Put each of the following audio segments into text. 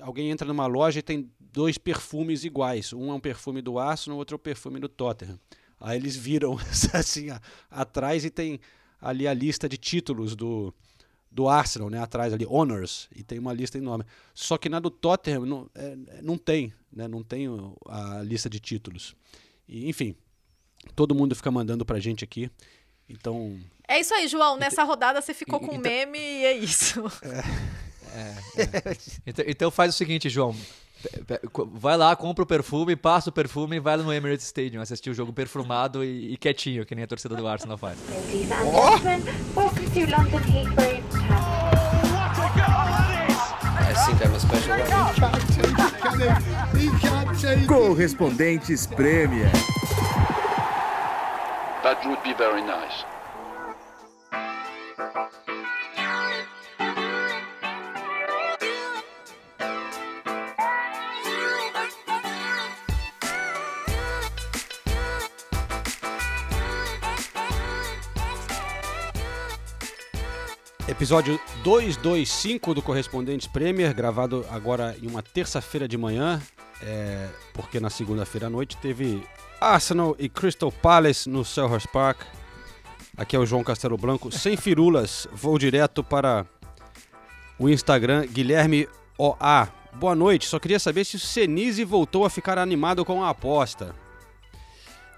alguém entra numa loja e tem dois perfumes iguais. Um é um perfume do Arsenal, outro é um perfume do Tottenham. Aí eles viram assim atrás e tem ali a lista de títulos do, do Arsenal, né? Atrás ali, Honors, e tem uma lista enorme. Só que na do Tottenham não, é, não tem, né? Não tem a lista de títulos. E, enfim, todo mundo fica mandando pra gente aqui. Então. É isso aí, João. Nessa rodada você ficou com então, meme e é isso. É, é, é. Então, então faz o seguinte, João. Vai lá, compra o perfume, passa o perfume e vai lá no Emirates Stadium assistir o jogo perfumado e, e quietinho, que nem a torcida do Arsenal faz. Correspondentes Premier. That would be very nice. Episódio 225 do Correspondentes Premier, gravado agora em uma terça-feira de manhã, é, porque na segunda-feira à noite teve Arsenal e Crystal Palace no Selhurst Park. Aqui é o João Castelo Branco, sem firulas, vou direto para o Instagram Guilherme OA. Boa noite, só queria saber se o Senise voltou a ficar animado com a aposta.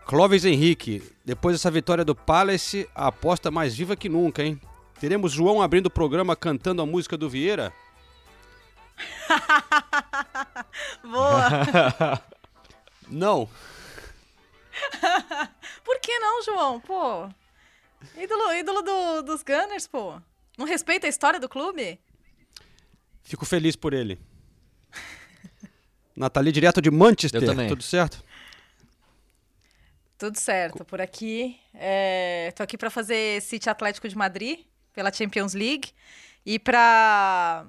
Clóvis Henrique, depois dessa vitória do Palace, a aposta mais viva que nunca, hein? Teremos João abrindo o programa cantando a música do Vieira? Boa! não. Por que não, João? Pô. Ídolo, ídolo do, dos Gunners, pô. Não respeita a história do clube? Fico feliz por ele. Nathalie, direto de Manchester. Eu também. Tudo certo? Tudo certo. Por aqui. É... Tô aqui para fazer City Atlético de Madrid pela Champions League e para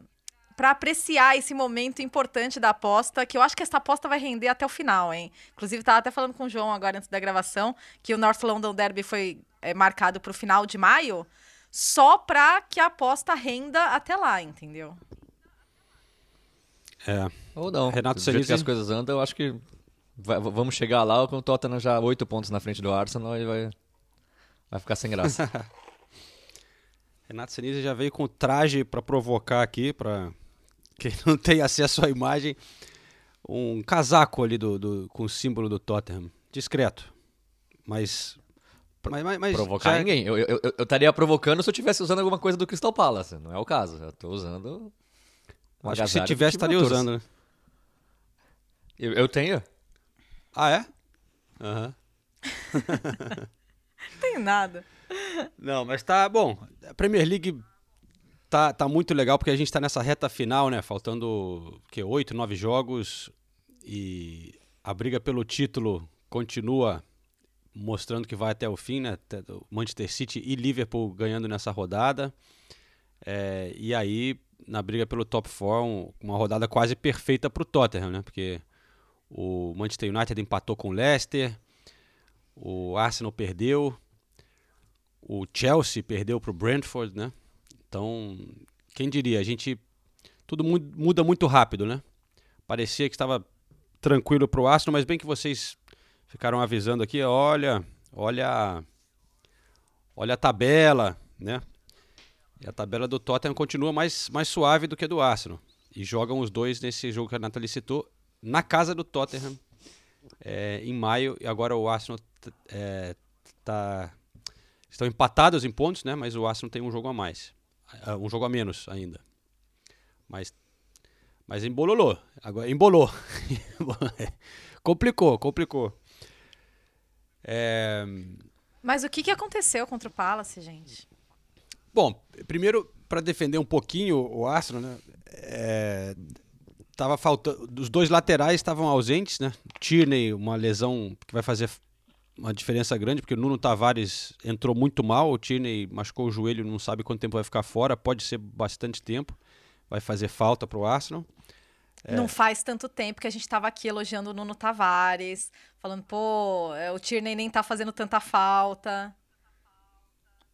para apreciar esse momento importante da aposta, que eu acho que essa aposta vai render até o final, hein? Inclusive, estava até falando com o João agora antes da gravação, que o North London Derby foi é, marcado para o final de maio, só para que a aposta renda até lá, entendeu? É. Ou não. Renato Do jeito que as coisas andam, eu acho que vai, vamos chegar lá com o Tottenham já oito pontos na frente do Arsenal e vai, vai ficar sem graça. Renato Senise já veio com traje para provocar aqui, para quem não tem acesso à imagem, um casaco ali do, do, com o símbolo do Tottenham. Discreto. Mas. mas, mas, mas Provocar já... ninguém. Eu, eu, eu, estaria provocando se eu estivesse usando alguma coisa do Crystal Palace. Não é o caso. Eu estou usando. Acho que se tivesse, estaria usando, né? Eu, eu tenho. Ah, é? Aham. Uhum. tem nada. Não, mas tá bom. A Premier League tá, tá muito legal porque a gente tá nessa reta final, né? Faltando que oito, nove jogos e a briga pelo título continua mostrando que vai até o fim, né? Manchester City e Liverpool ganhando nessa rodada. É, e aí, na briga pelo top 4, um, uma rodada quase perfeita para o Tottenham, né? Porque o Manchester United empatou com o Leicester, o Arsenal perdeu, o Chelsea perdeu para o Brentford, né? Então, quem diria? A gente. Tudo muda muito rápido, né? Parecia que estava tranquilo para o Arsenal, mas bem que vocês ficaram avisando aqui, olha, olha, olha a tabela, né? E a tabela do Tottenham continua mais, mais suave do que a do Arsenal. E jogam os dois nesse jogo que a Nathalie citou, na casa do Tottenham, é, em maio. E agora o Arsenal é, tá Estão empatados em pontos, né? Mas o Arsenal tem um jogo a mais. Uh, um jogo a menos ainda. Mas, mas embololou. Agora, embolou. complicou, complicou. É... Mas o que, que aconteceu contra o Palace, gente? Bom, primeiro, para defender um pouquinho o Arsenal, né? É, tava faltando, os dois laterais estavam ausentes, né? Tierney, uma lesão que vai fazer uma diferença grande, porque o Nuno Tavares entrou muito mal, o Tierney machucou o joelho, não sabe quanto tempo vai ficar fora, pode ser bastante tempo, vai fazer falta para o Arsenal. É. Não faz tanto tempo que a gente estava aqui elogiando o Nuno Tavares, falando, pô, é, o Tierney nem tá fazendo tanta falta.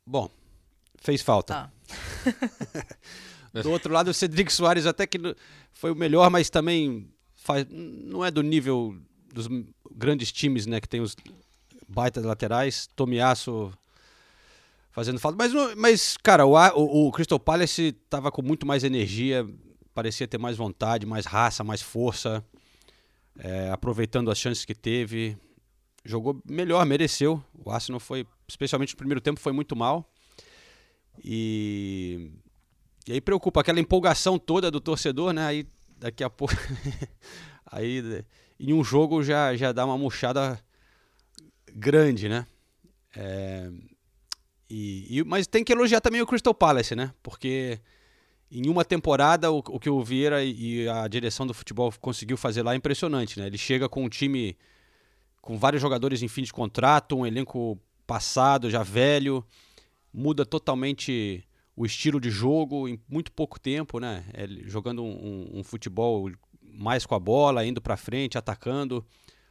Bom, fez falta. Ah. Do outro lado, o Cedric Soares até que foi o melhor, mas também faz, não é do nível dos grandes times, né? Que tem os baitas laterais. Tomiasso fazendo falta. Mas, mas cara, o, o, Crystal Palace tava com muito mais energia, parecia ter mais vontade, mais raça, mais força, é, aproveitando as chances que teve. Jogou melhor, mereceu. O Arsenal foi, especialmente no primeiro tempo, foi muito mal. E, e aí preocupa aquela empolgação toda do torcedor, né? Aí daqui a pouco. aí em um jogo já, já dá uma murchada grande, né? É, e, e- mas tem que elogiar também o Crystal Palace, né? Porque em uma temporada o, o que o Vieira e a direção do futebol conseguiu fazer lá é impressionante, né? Ele chega com um time com vários jogadores em fim de contrato, um elenco passado, já velho, muda totalmente o estilo de jogo em muito pouco tempo, né? Ele jogando um, um- um futebol mais com a bola, indo pra frente, atacando.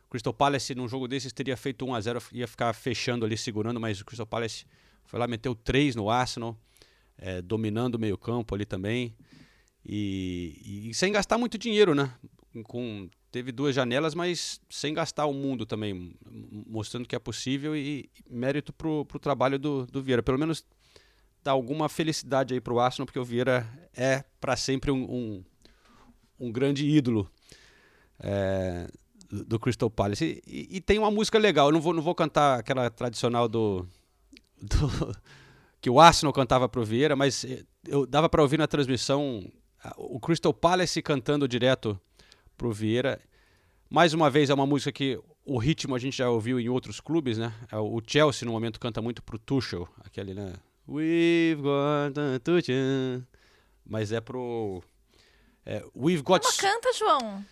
Crystal Palace num jogo desses teria feito 1 a 0 ia ficar fechando ali, segurando, mas o Crystal Palace foi lá, meteu 3 no Arsenal, eh, dominando o meio campo ali também. E, e sem gastar muito dinheiro, né? Com, teve duas janelas, mas sem gastar o mundo também, mostrando que é possível e, e mérito pro, pro trabalho do, do Vieira. Pelo menos dá alguma felicidade aí pro Arsenal, porque o Vieira é para sempre um, um, um grande ídolo é, do Crystal Palace. E, e- e tem uma música legal, eu não vou, não vou cantar aquela tradicional do, do- que o Arsenal cantava pro Vieira, mas eh, eu dava para ouvir na transmissão o Crystal Palace cantando direto pro Vieira. Mais uma vez é uma música que o ritmo a gente já ouviu em outros clubes, né? É O Chelsea no momento canta muito pro Tuchel, aquele, né? We've got a Tuchel. Mas é pro é, We've got Mas canta, João.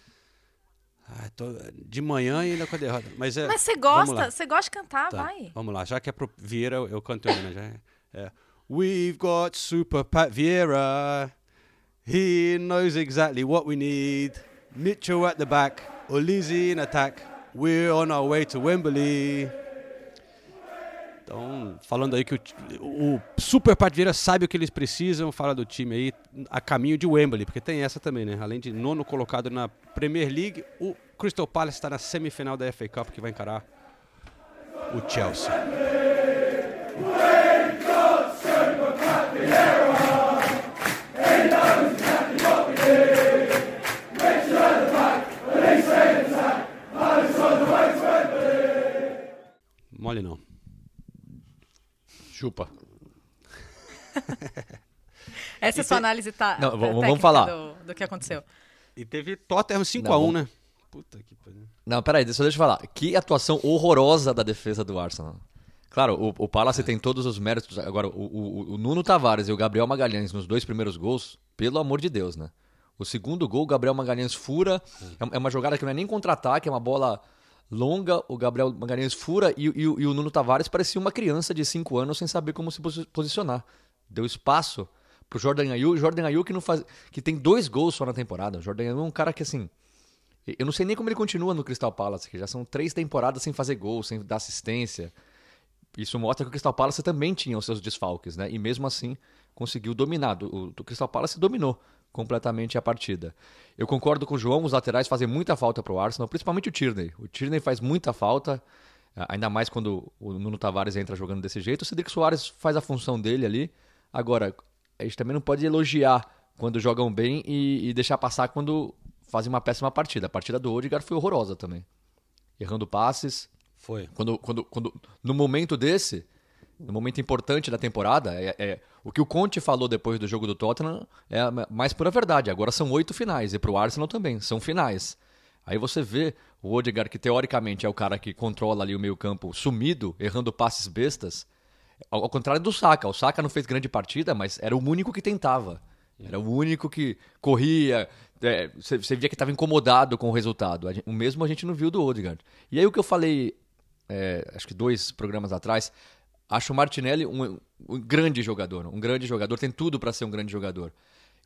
Ah, tô de manhã e ainda com a derrota. Mas é Mas você gosta, você gosta de cantar, Tá, vai. Vamos lá, já que é pro Vieira, eu, canto ele, né? Já, é. We've got Super Pat Vieira. He knows exactly what we need. Mitchell at the back, Olise in attack. We're on our way to Wembley. Então, falando aí que o, o Super Pat Vieira sabe o que eles precisam, fala do time aí a caminho de Wembley, porque tem essa também, né? Além de nono colocado na Premier League, o Crystal Palace está na semifinal da FA Cup que vai encarar o Chelsea. Chupa. Essa é a sua análise tá, Não, tá- vamos- falar. Do, do que aconteceu. E teve Tottenham 5x1, Não, né? Puta que pariu. Não, peraí, deixa, deixa eu falar. Que atuação horrorosa da defesa do Arsenal. Claro, o, o Palace tem todos os méritos. Agora, o, o- o Nuno Tavares e o Gabriel Magalhães nos dois primeiros gols, pelo amor de Deus, né? O segundo gol, o Gabriel Magalhães fura. É, é uma jogada que não é nem contra-ataque, é uma bola longa. O Gabriel Magalhães fura e, e o- e o Nuno Tavares parecia uma criança de 5 anos sem saber como se posi- posicionar. Deu espaço pro Jordan Ayew. Jordan Ayew que, não faz, que tem dois gols só na temporada. O Jordan Ayew é um cara que, assim, eu não sei nem como ele continua no Crystal Palace, que já são três temporadas sem fazer gol, sem dar assistência. Isso mostra que o Crystal Palace também tinha os seus desfalques, né? E mesmo assim conseguiu dominar. O, o Crystal Palace dominou completamente a partida. Eu concordo com o João, os laterais fazem muita falta pro Arsenal, principalmente o Tierney. O Tierney faz muita falta, ainda mais quando o Nuno Tavares entra jogando desse jeito. O Cedric Soares faz a função dele ali. Agora, a gente também não pode elogiar quando jogam bem e, e deixar passar quando fazem uma péssima partida. A partida do Odegaard foi horrorosa também. Errando passes, Foi. quando, quando, quando, no momento desse, no momento importante da temporada, é, é- o que o Conte falou depois do jogo do Tottenham é mais pura verdade. Agora são oito finais, e pro Arsenal também, são finais. Aí você vê o Odegaard, que teoricamente é o cara que controla ali o meio campo, sumido, errando passes bestas, ao, contrário do Saka. O Saka não fez grande partida, mas era o único que tentava. Era o único que corria. é, Você via que estava incomodado com o resultado. O mesmo a gente não viu do Odegaard. E aí o que eu falei, é, acho que dois programas atrás, acho o Martinelli um, um grande jogador. Um grande jogador, tem tudo para ser um grande jogador.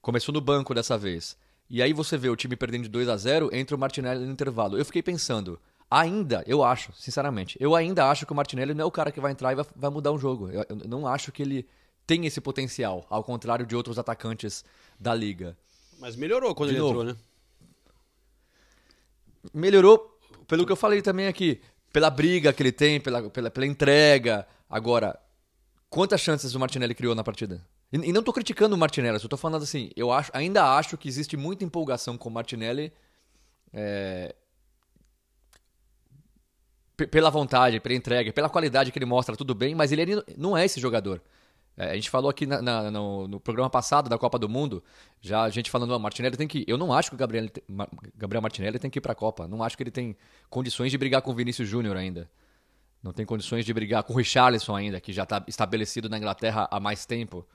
Começou no banco dessa vez. E aí você vê o time perdendo de 2 a 0 entra o Martinelli no intervalo. Eu fiquei pensando, ainda, eu acho, sinceramente, eu ainda acho que o Martinelli não é o cara que vai entrar e vai, vai mudar um jogo. Eu, eu não acho que ele tem esse potencial, ao contrário de outros atacantes da liga. Mas melhorou quando De ele novo. entrou, né? Melhorou pelo que eu falei também aqui, pela briga que ele tem, pela, pela, pela entrega. Agora, quantas chances o Martinelli criou na partida? E, e não tô criticando o Martinelli, só tô falando assim, eu acho, ainda acho que existe muita empolgação com o Martinelli é, pe- pela vontade, pela entrega, pela qualidade que ele mostra, tudo bem, mas ele, não é esse jogador. É, a gente falou aqui na- na- no, no programa passado da Copa do Mundo, já a gente falando, o Martinelli tem que. Eu não acho que o Gabriel, Gabriel Martinelli tem que ir pra Copa. Não acho que ele tem condições de brigar com o Vinícius Júnior ainda. Não tem condições de brigar com o Richarlison ainda, que já está estabelecido na Inglaterra há mais tempo.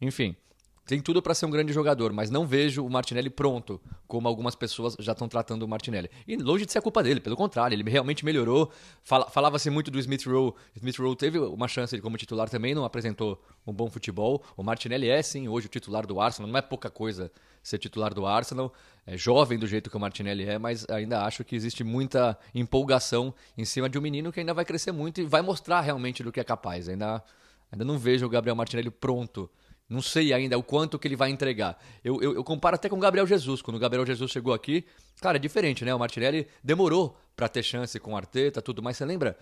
Enfim, tem tudo para ser um grande jogador, mas não vejo o Martinelli pronto, como algumas pessoas já estão tratando o Martinelli. E longe de ser a culpa dele, pelo contrário, ele realmente melhorou. Fala- Falava-se muito do Smith Rowe. Smith Rowe teve uma chance como titular também, não apresentou um bom futebol. O Martinelli é sim hoje o titular do Arsenal, não é pouca coisa ser titular do Arsenal. É jovem do jeito que o Martinelli é, mas ainda acho que existe muita empolgação em cima de um menino que ainda vai crescer muito e vai mostrar realmente do que é capaz. Ainda, ainda não vejo o Gabriel Martinelli pronto. Não sei ainda o quanto que ele vai entregar. Eu, eu, eu comparo até com o Gabriel Jesus. Quando o Gabriel Jesus chegou aqui, cara, é diferente, né? O Martinelli demorou pra ter chance com o Arteta, tudo mais. Você lembra?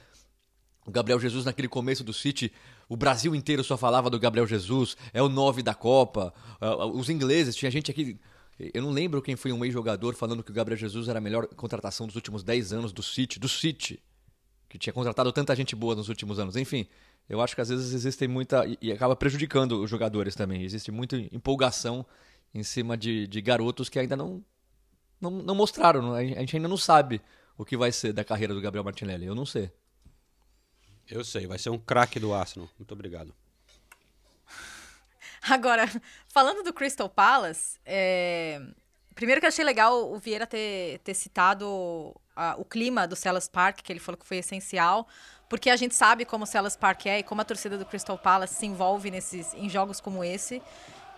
O Gabriel Jesus naquele começo do City, o Brasil inteiro só falava do Gabriel Jesus, é o 9 da Copa. Ah, Os ingleses, tinha gente aqui. Eu não lembro quem foi um ex-jogador falando que o Gabriel Jesus era a melhor contratação dos últimos 10 anos do City, do City, que tinha contratado tanta gente boa nos últimos anos. Enfim, eu acho que às vezes existem muita. e- acaba prejudicando os jogadores também. Existe muita empolgação em cima de, de garotos que ainda não, não, não mostraram. A gente ainda não sabe o que vai ser da carreira do Gabriel Martinelli. Eu não sei. Eu sei, vai ser um craque do Arsenal. Muito obrigado. Agora, falando do Crystal Palace, é, primeiro que eu achei legal o Vieira ter, ter citado a- o clima do Sellas Park, que ele falou que foi essencial, porque a gente sabe como o Sellas Park é e como a torcida do Crystal Palace se envolve nesses, em jogos como esse.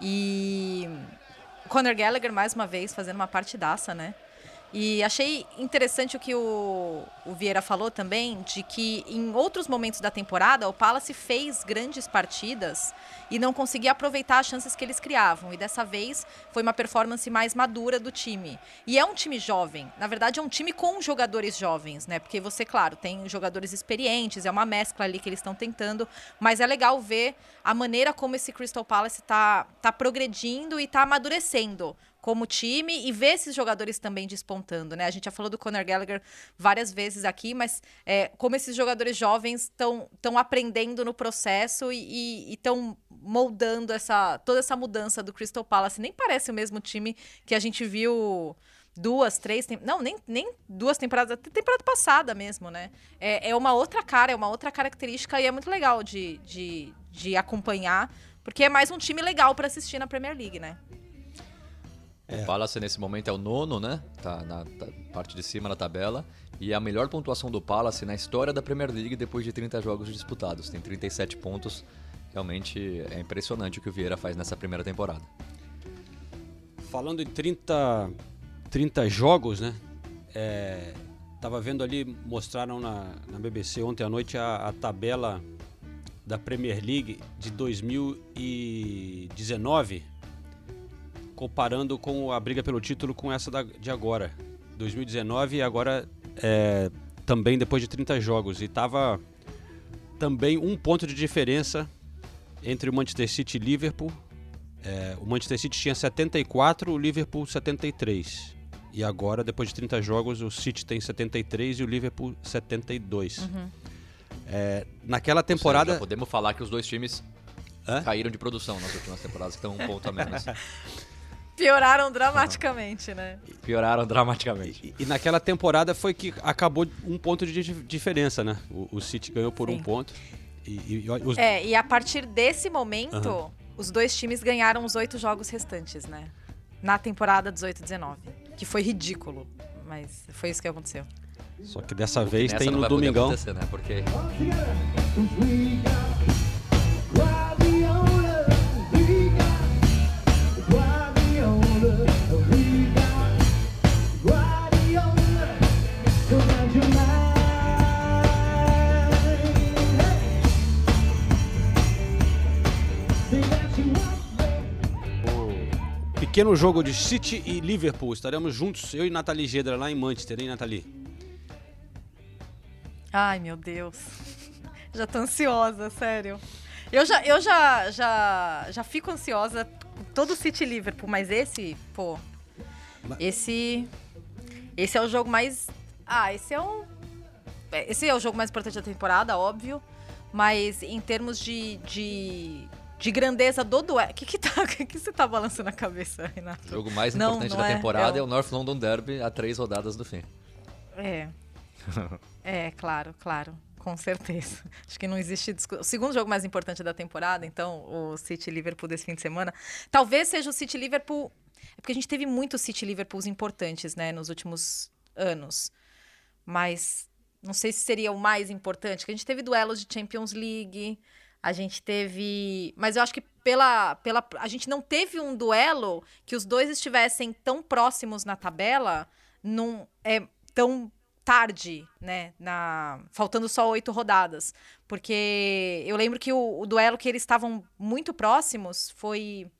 E Conor Gallagher, mais uma vez, fazendo uma partidaça, né? E achei interessante o que o, o Vieira falou também, de que em outros momentos da temporada o Palace fez grandes partidas e não conseguia aproveitar as chances que eles criavam. E dessa vez foi uma performance mais madura do time. E é um time jovem. Na verdade, é um time com jogadores jovens, né? Porque você, claro, tem jogadores experientes, é uma mescla ali que eles estão tentando. Mas é legal ver a maneira como esse Crystal Palace está tá progredindo e está amadurecendo como time e ver esses jogadores também despontando, né? A gente já falou do Conor Gallagher várias vezes aqui, mas é, como esses jogadores jovens estão aprendendo no processo e estão moldando essa toda essa mudança do Crystal Palace. Nem parece o mesmo time que a gente viu duas, três, não, nem, nem duas temporadas, temporada passada mesmo, né? É, é uma outra cara, é uma outra característica e é muito legal de, de, de acompanhar, porque é mais um time legal para assistir na Premier League, né? O Palace nesse momento é o nono, né? Tá na tá- parte de cima da tabela. E é a melhor pontuação do Palace na história da Premier League depois de 30 jogos disputados. Tem 37 pontos. Realmente é impressionante o que o Vieira faz nessa primeira temporada. Falando em 30, 30 jogos, né? É, tava vendo ali, mostraram na, na BBC ontem à noite a, a tabela da Premier League de 2019, comparando com a briga pelo título com essa da- de agora. 2019 e agora é, também depois de 30 jogos. E tava também um ponto de diferença entre o Manchester City e Liverpool. É, o Manchester City tinha 74, o Liverpool 73. E agora, depois de 30 jogos, o City tem 73 e o Liverpool 72. É, naquela Ou seja, temporada. já podemos falar que os dois times Hã? caíram de produção nas últimas temporadas, que estão um ponto a menos. Pioraram dramaticamente, né? Pioraram dramaticamente. E, e naquela temporada foi que acabou um ponto de dif- diferença, né? O, o City ganhou por Sim. um ponto. E, e- e os- É, e a partir desse momento, Aham. os dois times ganharam os oito jogos restantes, né? Na temporada 18-19. Que foi ridículo. Mas foi isso que aconteceu. Só que dessa vez tem no domingão. acontecer, né? Porque pequeno jogo de City e Liverpool. Estaremos juntos, eu e Nathalie Gedra, lá em Manchester, hein, Nathalie? Ai, meu Deus. Já tô ansiosa, sério. Eu já, eu já, já, já fico ansiosa com todo o City e Liverpool, mas esse, pô. Esse. Esse é o jogo mais. Ah, esse é o. Esse é o jogo mais importante da temporada, óbvio. Mas em termos de. de, de grandeza do duelo. O que, que, tá, que, que você tá balançando a cabeça, Renato? O jogo mais Não, importante não da é, temporada é é o- North London Derby a três rodadas do fim. É. É, claro, claro. Com certeza. Acho que não existe discussão. O segundo jogo mais importante da temporada, então, o City Liverpool desse fim de semana. Talvez seja o City Liverpool. É porque a gente teve muitos City Liverpools importantes, né, nos últimos anos. Mas não sei se seria o mais importante, porque a gente teve duelos de Champions League, a gente teve. Mas eu acho que pela, pela. A gente não teve um duelo que os dois estivessem tão próximos na tabela, num, é, tão tarde, né? Na, faltando só oito rodadas. Porque eu lembro que o, o duelo que eles estavam muito próximos foi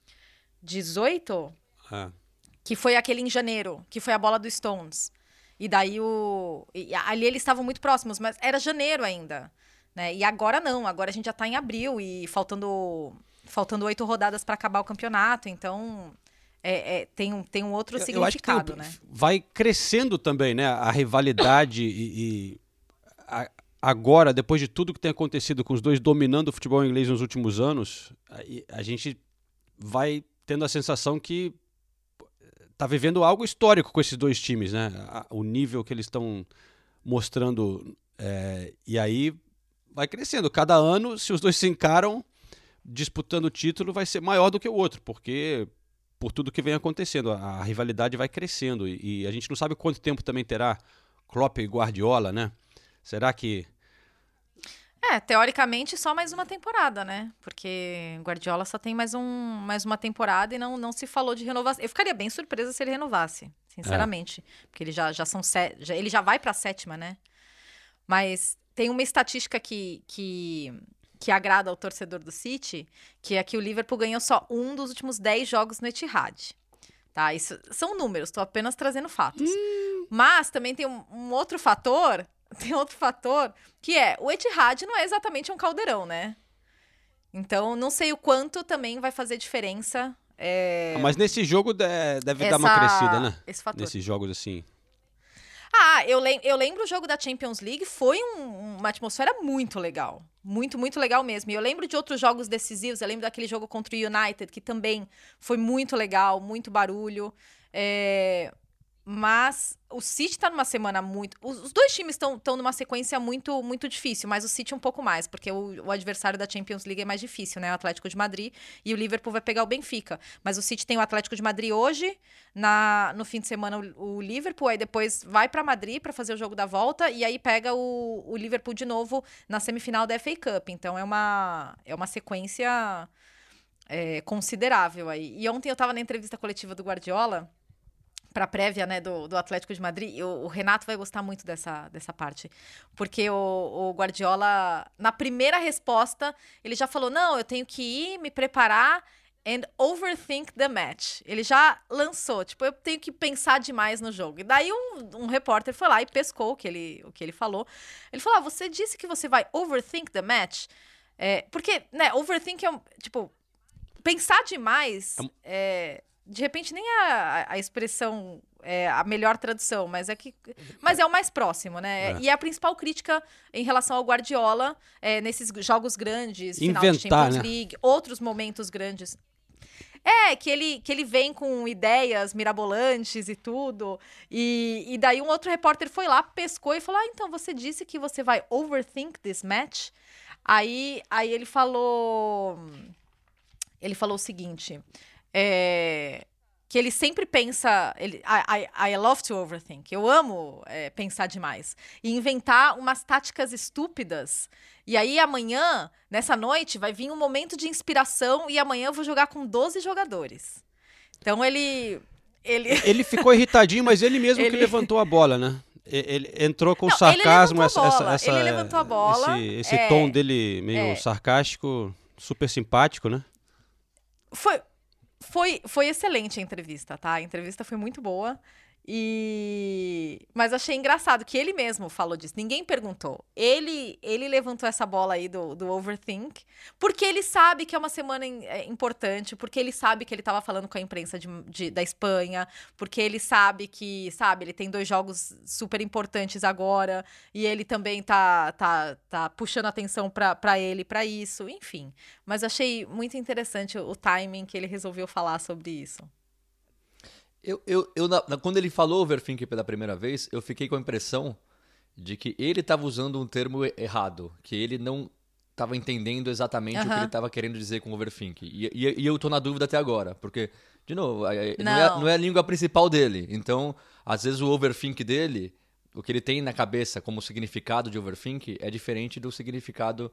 18? É. que foi aquele em janeiro, que foi a bola do Stones. E daí o. e ali eles estavam muito próximos, mas era janeiro ainda. Né? E agora não, agora a gente já tá em abril e faltando faltando oito rodadas para acabar o campeonato, então é, é, tem, um, tem um outro Eu- eu acho que tem significado, né? vai crescendo também, né? A rivalidade e, e a- agora, depois de tudo que tem acontecido com os dois dominando o futebol inglês nos últimos anos, aí a gente vai tendo a sensação que tá vivendo algo histórico com esses dois times, né? A- O nível que eles estão mostrando é, e aí vai crescendo. Cada ano, se os dois se encaram disputando o título, vai ser maior do que o outro, porque por tudo que vem acontecendo. A, a rivalidade vai crescendo e, e a gente não sabe quanto tempo também terá Klopp e Guardiola, né? Será que É, teoricamente só mais uma temporada, né? Porque Guardiola só tem mais, um, mais uma temporada e não, não se falou de renovação. Eu ficaria bem surpresa se ele renovasse, sinceramente. Porque ele já, já são se- já, ele já vai pra sétima, né? Mas tem uma estatística que, que, que agrada ao torcedor do City, que é que o Liverpool ganhou só um dos últimos 10 jogos no Etihad. Tá? Isso são números, estou apenas trazendo fatos. Mas também tem um, um outro fator, tem outro fator, que é o Etihad não é exatamente um caldeirão, né? Então, não sei o quanto também vai fazer diferença. é, Mas nesse jogo de- deve dar uma essa- crescida, né? Esse fator. Nesses jogos assim. Ah, eu, lem eu lembro o jogo da Champions League, foi um- uma atmosfera muito legal. Muito, muito legal mesmo. E eu lembro de outros jogos decisivos, eu lembro daquele jogo contra o United, que também foi muito legal, muito barulho. É, Mas o City tá numa semana muito. Os os dois times estão numa sequência muito muito difícil, mas o City um pouco mais, porque o, o adversário da Champions League é mais difícil, né? O Atlético de Madrid e o Liverpool vai pegar o Benfica. Mas o City tem o Atlético de Madrid hoje, na, no fim de semana o, o Liverpool, aí depois vai para Madrid para fazer o jogo da volta e aí pega o, o Liverpool de novo na semifinal da FA Cup. Então é uma, é uma sequência é, considerável aí. E ontem eu estava na entrevista coletiva do Guardiola para prévia né, do, do Atlético de Madrid, o, o Renato vai gostar muito dessa, dessa parte. Porque o, o Guardiola, na primeira resposta, ele já falou: não, eu tenho que ir, me preparar and overthink the match. Ele já lançou, tipo, eu tenho que pensar demais no jogo. E daí um, um repórter foi lá e pescou o que ele, o que ele falou. Ele falou: ah, você disse que você vai overthink the match? É, porque, né, overthink é um, tipo, pensar demais. É é, de repente nem a, a expressão é a melhor tradução, mas é que mas é o mais próximo, né? É. E a principal crítica em relação ao Guardiola é, nesses jogos grandes, final de Inventar, Champions né? League, outros momentos grandes. É, que ele, que ele vem com ideias mirabolantes e tudo. E, e daí um outro repórter foi lá, pescou e falou: Ah, então você disse que você vai overthink this match? Aí, aí ele falou. Ele falou o seguinte. É, que ele sempre pensa. Ele, I, I, I love to overthink. Eu amo é, pensar demais. E inventar umas táticas estúpidas. E aí amanhã, nessa noite, vai vir um momento de inspiração e amanhã eu vou jogar com 12 jogadores. Então ele. Ele. Ele ficou irritadinho, mas ele mesmo que Ele- levantou a bola, né? Ele entrou com Não, sarcasmo, essa, bola, essa, ele levantou a bola, esse, esse é, tom dele meio é. sarcástico, super simpático, né? Foi. Foi, foi excelente a entrevista, tá? A entrevista foi muito boa. E mas achei engraçado que ele mesmo falou disso. Ninguém perguntou. Ele ele levantou essa bola aí do, do overthink, porque ele sabe que é uma semana in- é, importante, porque ele sabe que ele estava falando com a imprensa de, de- da Espanha, porque ele sabe que, sabe, ele tem dois jogos super importantes agora e ele também tá tá, tá puxando atenção para ele para isso, enfim. Mas achei muito interessante o, o timing que ele resolveu falar sobre isso. Eu, eu, eu na- quando ele falou overthink pela primeira vez, eu fiquei com a impressão de que ele estava usando um termo errado, que ele não estava entendendo exatamente o que ele estava querendo dizer com overthink. E, e, e eu tô na dúvida até agora, porque, de novo, é- é- não, é, Não. não é a língua principal dele. Então, às vezes o overthink dele, o que ele tem na cabeça como significado de overthink, é diferente do significado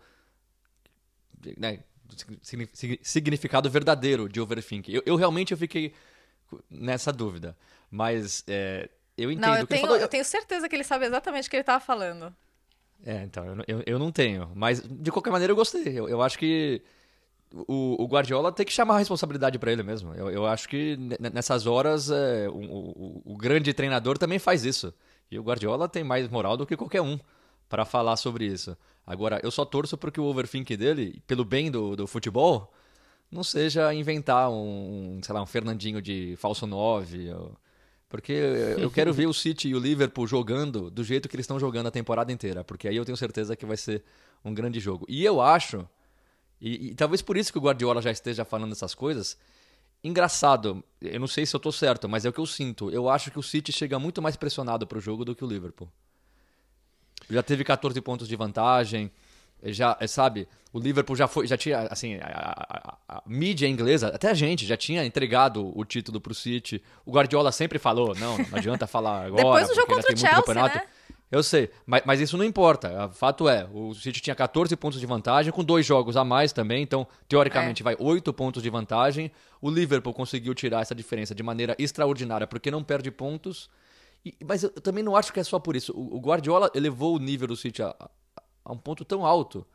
né, do signi- signi- significado verdadeiro de overthink. Eu, eu realmente eu fiquei nessa dúvida. Mas é, eu entendo Não, eu tenho, eu tenho certeza que ele sabe exatamente o que ele estava falando. É, então, eu, não- eu, eu não tenho. Mas, de qualquer maneira, eu gostei. Eu, eu acho que o, o Guardiola tem que chamar a responsabilidade pra ele mesmo. Eu, eu acho que ne- nessas horas é, o, o- o grande treinador também faz isso. E o Guardiola tem mais moral do que qualquer um pra falar sobre isso. Agora, eu só torço porque o overthink dele, pelo bem do, do futebol, não seja inventar um, sei lá, um Fernandinho de falso 9. ou- Porque eu quero ver o City e o Liverpool jogando do jeito que eles estão jogando a temporada inteira. Porque aí eu tenho certeza que vai ser um grande jogo. E eu acho, e, e talvez por isso que o Guardiola já esteja falando essas coisas, engraçado, eu não sei se eu tô certo, mas é o que eu sinto. Eu acho que o City chega muito mais pressionado pro jogo do que o Liverpool. Já teve 14 pontos de vantagem, já, é, sabe, o Liverpool já foi, já tinha, assim, a, a- a- a mídia inglesa, até a gente, já tinha entregado o título pro City. O Guardiola sempre falou, não, não adianta falar agora, Depois do jogo contra tem o muito Chelsea, campeonato. né? Eu sei, mas, mas isso não importa. O fato é, o City tinha 14 pontos de vantagem, com dois jogos a mais também, então, teoricamente, vai 8 pontos de vantagem. O Liverpool conseguiu tirar essa diferença de maneira extraordinária, porque não perde pontos. E- mas eu também não acho que é só por isso. O, o Guardiola elevou o nível do City a, a- um ponto tão alto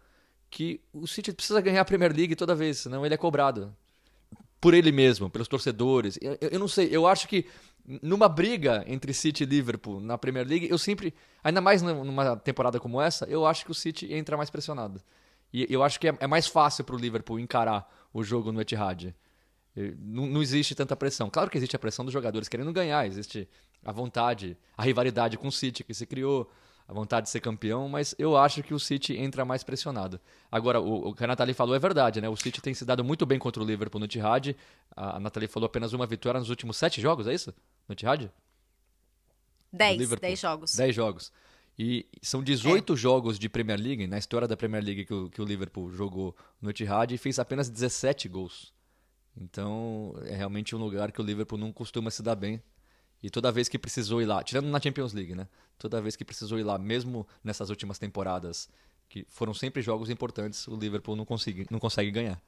que o City precisa ganhar a Premier League toda vez, senão ele é cobrado por ele mesmo, pelos torcedores. Eu, eu- não sei, eu acho que numa briga entre City e Liverpool na Premier League, eu sempre, ainda mais num- numa temporada como essa, eu acho que o City entra mais pressionado. E eu acho que é, é mais fácil pro Liverpool encarar o jogo no Etihad. Não, não existe tanta pressão. Claro que existe a pressão dos jogadores querendo ganhar, existe a vontade, a rivalidade com o City que se criou, a vontade de ser campeão, mas eu acho que o City entra mais pressionado. Agora, o, o que a Nathalie falou é verdade, né? O City tem se dado muito bem contra o Liverpool no Etihad. A, a Nathalie falou apenas uma vitória nos últimos sete jogos, é isso? No? 10, Liverpool. 10 jogos. 10 jogos. E são 18 jogos de Premier League, na história da Premier League que o, que o Liverpool jogou no Etihad e fez apenas 17 gols. Então, é realmente um lugar que o Liverpool não costuma se dar bem. E toda vez que precisou ir lá, tirando na Champions League, né? Toda vez que precisou ir lá, mesmo nessas últimas temporadas, que foram sempre jogos importantes, o Liverpool não consegue, não consegue ganhar.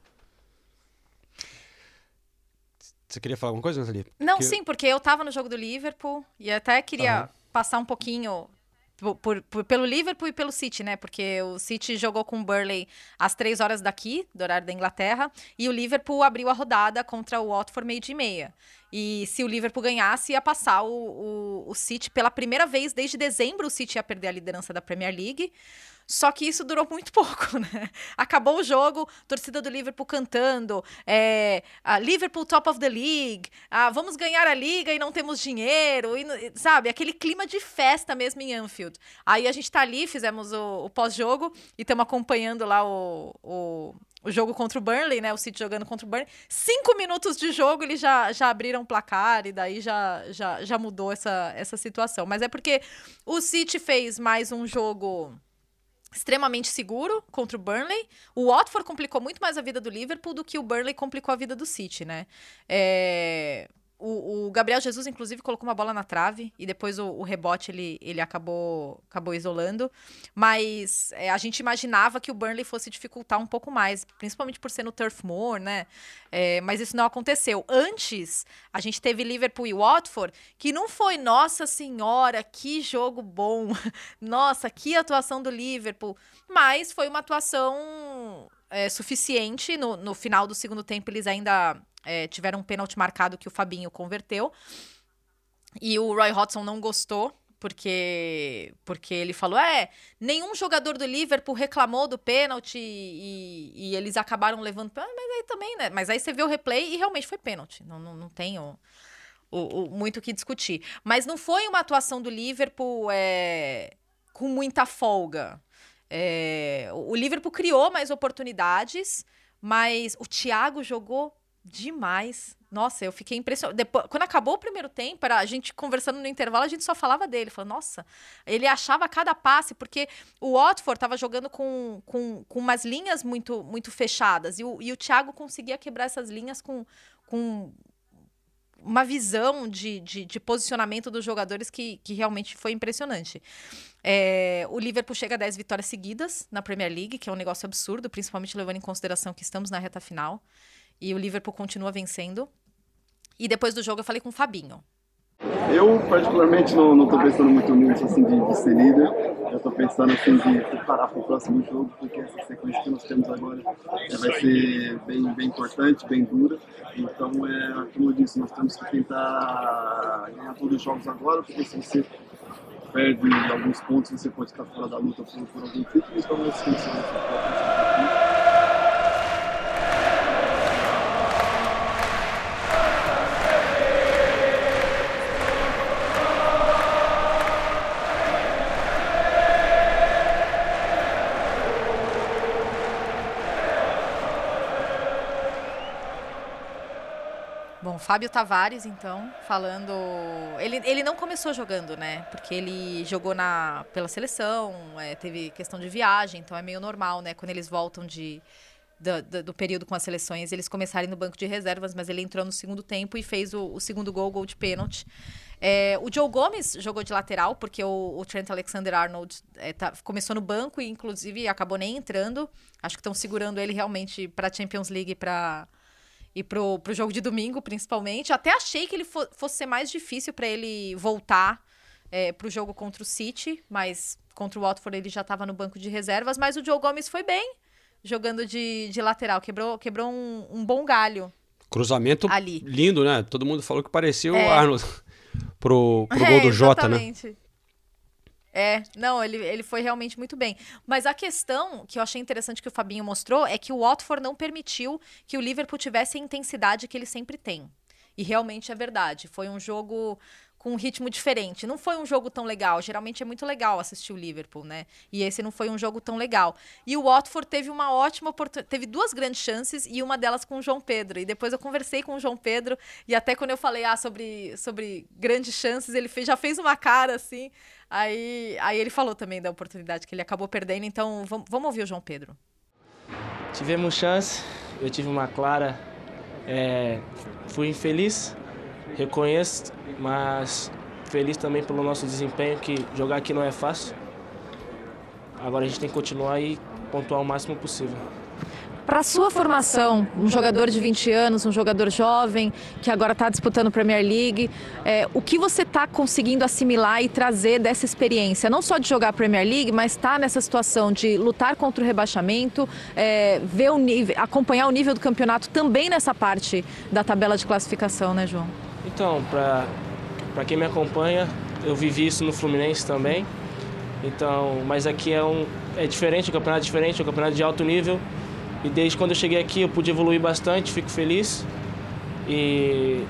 Você queria falar alguma coisa, Nathalie? Não, Porque- sim, porque eu tava no jogo do Liverpool e até queria Aham. passar um pouquinho por- por- pelo Liverpool e pelo City, né? Porque o City jogou com o Burley às três horas daqui, do horário da Inglaterra, e o Liverpool abriu a rodada contra o Watford meio de meia. E se o Liverpool ganhasse, ia passar o, o, o City pela primeira vez desde dezembro, o City ia perder a liderança da Premier League. Só que isso durou muito pouco, né? Acabou o jogo, torcida do Liverpool cantando, é, a Liverpool top of the league, ah, vamos ganhar a liga e não temos dinheiro, e, sabe? Aquele clima de festa mesmo em Anfield. Aí a gente tá ali, fizemos o, o pós-jogo e estamos acompanhando lá o, o, o jogo contra o Burnley, né? O City jogando contra o Burnley. Cinco minutos de jogo, eles já, já abriram o placar e daí já, já, já mudou essa, essa situação. Mas é porque o City fez mais um jogo extremamente seguro contra o Burnley. O Watford complicou muito mais a vida do Liverpool do que o Burnley complicou a vida do City, né? É, O, o Gabriel Jesus, inclusive, colocou uma bola na trave e depois o, o rebote ele, ele acabou, acabou isolando. Mas é, a gente imaginava que o Burnley fosse dificultar um pouco mais, principalmente por ser no Turf Moor, né? É, mas isso não aconteceu. Antes, a gente teve Liverpool e Watford, que não foi, nossa senhora, que jogo bom, nossa, que atuação do Liverpool. Mas foi uma atuação é, suficiente. No, no final do segundo tempo, eles ainda é, tiveram um pênalti marcado que o Fabinho converteu. E o Roy Hodgson não gostou, porque porque ele falou: é, nenhum jogador do Liverpool reclamou do pênalti e, e eles acabaram levando. Ah, mas aí também, né? Mas aí você vê o replay e realmente foi pênalti. Não, não, não tem o, o, o muito o que discutir. Mas não foi uma atuação do Liverpool é, com muita folga. É, o Liverpool criou mais oportunidades, mas o Thiago jogou demais. Nossa, eu fiquei impressionada. Depois, quando acabou o primeiro tempo, era, a gente conversando no intervalo, a gente só falava dele. Falou, nossa, ele achava cada passe, porque o Watford estava jogando com, com, com umas linhas muito, muito fechadas. E o, e o Thiago conseguia quebrar essas linhas com, com uma visão de, de, de, posicionamento dos jogadores que, que realmente foi impressionante. É, o Liverpool chega a 10 vitórias seguidas na Premier League, que é um negócio absurdo, principalmente levando em consideração que estamos na reta final. E o Liverpool continua vencendo. E depois do jogo eu falei com o Fabinho. Eu, particularmente, não estou pensando muito nisso, assim, de, de, ser líder. Eu estou pensando, assim, de preparar para o próximo jogo, porque essa sequência que nós temos agora é, vai ser bem, bem importante, bem dura. Então, é, como eu disse, nós temos que tentar ganhar todos os jogos agora, porque se você perde alguns pontos, você pode estar fora da luta por, por algum título. Então, nós temos que Fábio Tavares, então, falando. Ele, ele não começou jogando, né? Porque ele jogou na, pela seleção, é, teve questão de viagem, então é meio normal, né? Quando eles voltam de, do, do, do, período com as seleções, eles começarem no banco de reservas, mas ele entrou no segundo tempo e fez o, o segundo gol, gol de pênalti. É, o Joe Gomes jogou de lateral, porque o, o Trent Alexander-Arnold é, tá, começou no banco e, inclusive, acabou nem entrando. Acho que estão segurando ele realmente para a Champions League para e pro, pro jogo de domingo, principalmente. Até achei que ele fo fosse ser mais difícil para ele voltar é, pro jogo contra o City, mas contra o Watford ele já estava no banco de reservas. Mas o Joe Gomes foi bem, jogando de, de lateral, quebrou, quebrou um, um bom galho. Cruzamento ali. lindo, né? Todo mundo falou que parecia é. o Arnold pro, pro é, gol do Jota, né? É, não, ele, ele foi realmente muito bem. Mas a questão que eu achei interessante que o Fabinho mostrou é que o Watford não permitiu que o Liverpool tivesse a intensidade que ele sempre tem. E realmente é verdade. Foi um jogo com um ritmo diferente. Não foi um jogo tão legal. Geralmente é muito legal assistir o Liverpool, né? E esse não foi um jogo tão legal. E o Watford teve uma ótima oportunidade, teve duas grandes chances e uma delas com o João Pedro. E depois eu conversei com o João Pedro e até quando eu falei ah, sobre, sobre grandes chances, ele fez, já fez uma cara assim. Aí, aí ele falou também da oportunidade que ele acabou perdendo. Então vamos, vamos ouvir o João Pedro. Tivemos chance, eu tive uma clara. É, fui infeliz, reconheço, mas feliz também pelo nosso desempenho, que jogar aqui não é fácil. Agora a gente tem que continuar e pontuar o máximo possível. Para a sua formação, um jogador de 20 anos, um jogador jovem, que agora está disputando Premier League, é, o que você está conseguindo assimilar e trazer dessa experiência? Não só de jogar Premier League, mas estar tá nessa situação de lutar contra o rebaixamento, é, ver o nível, acompanhar o nível do campeonato também nessa parte da tabela de classificação, né, João? Então, para quem me acompanha, eu vivi isso no Fluminense também. Então, mas aqui é um é diferente, o campeonato é diferente, é um campeonato de alto nível. E desde quando eu cheguei aqui eu pude evoluir bastante, fico feliz. E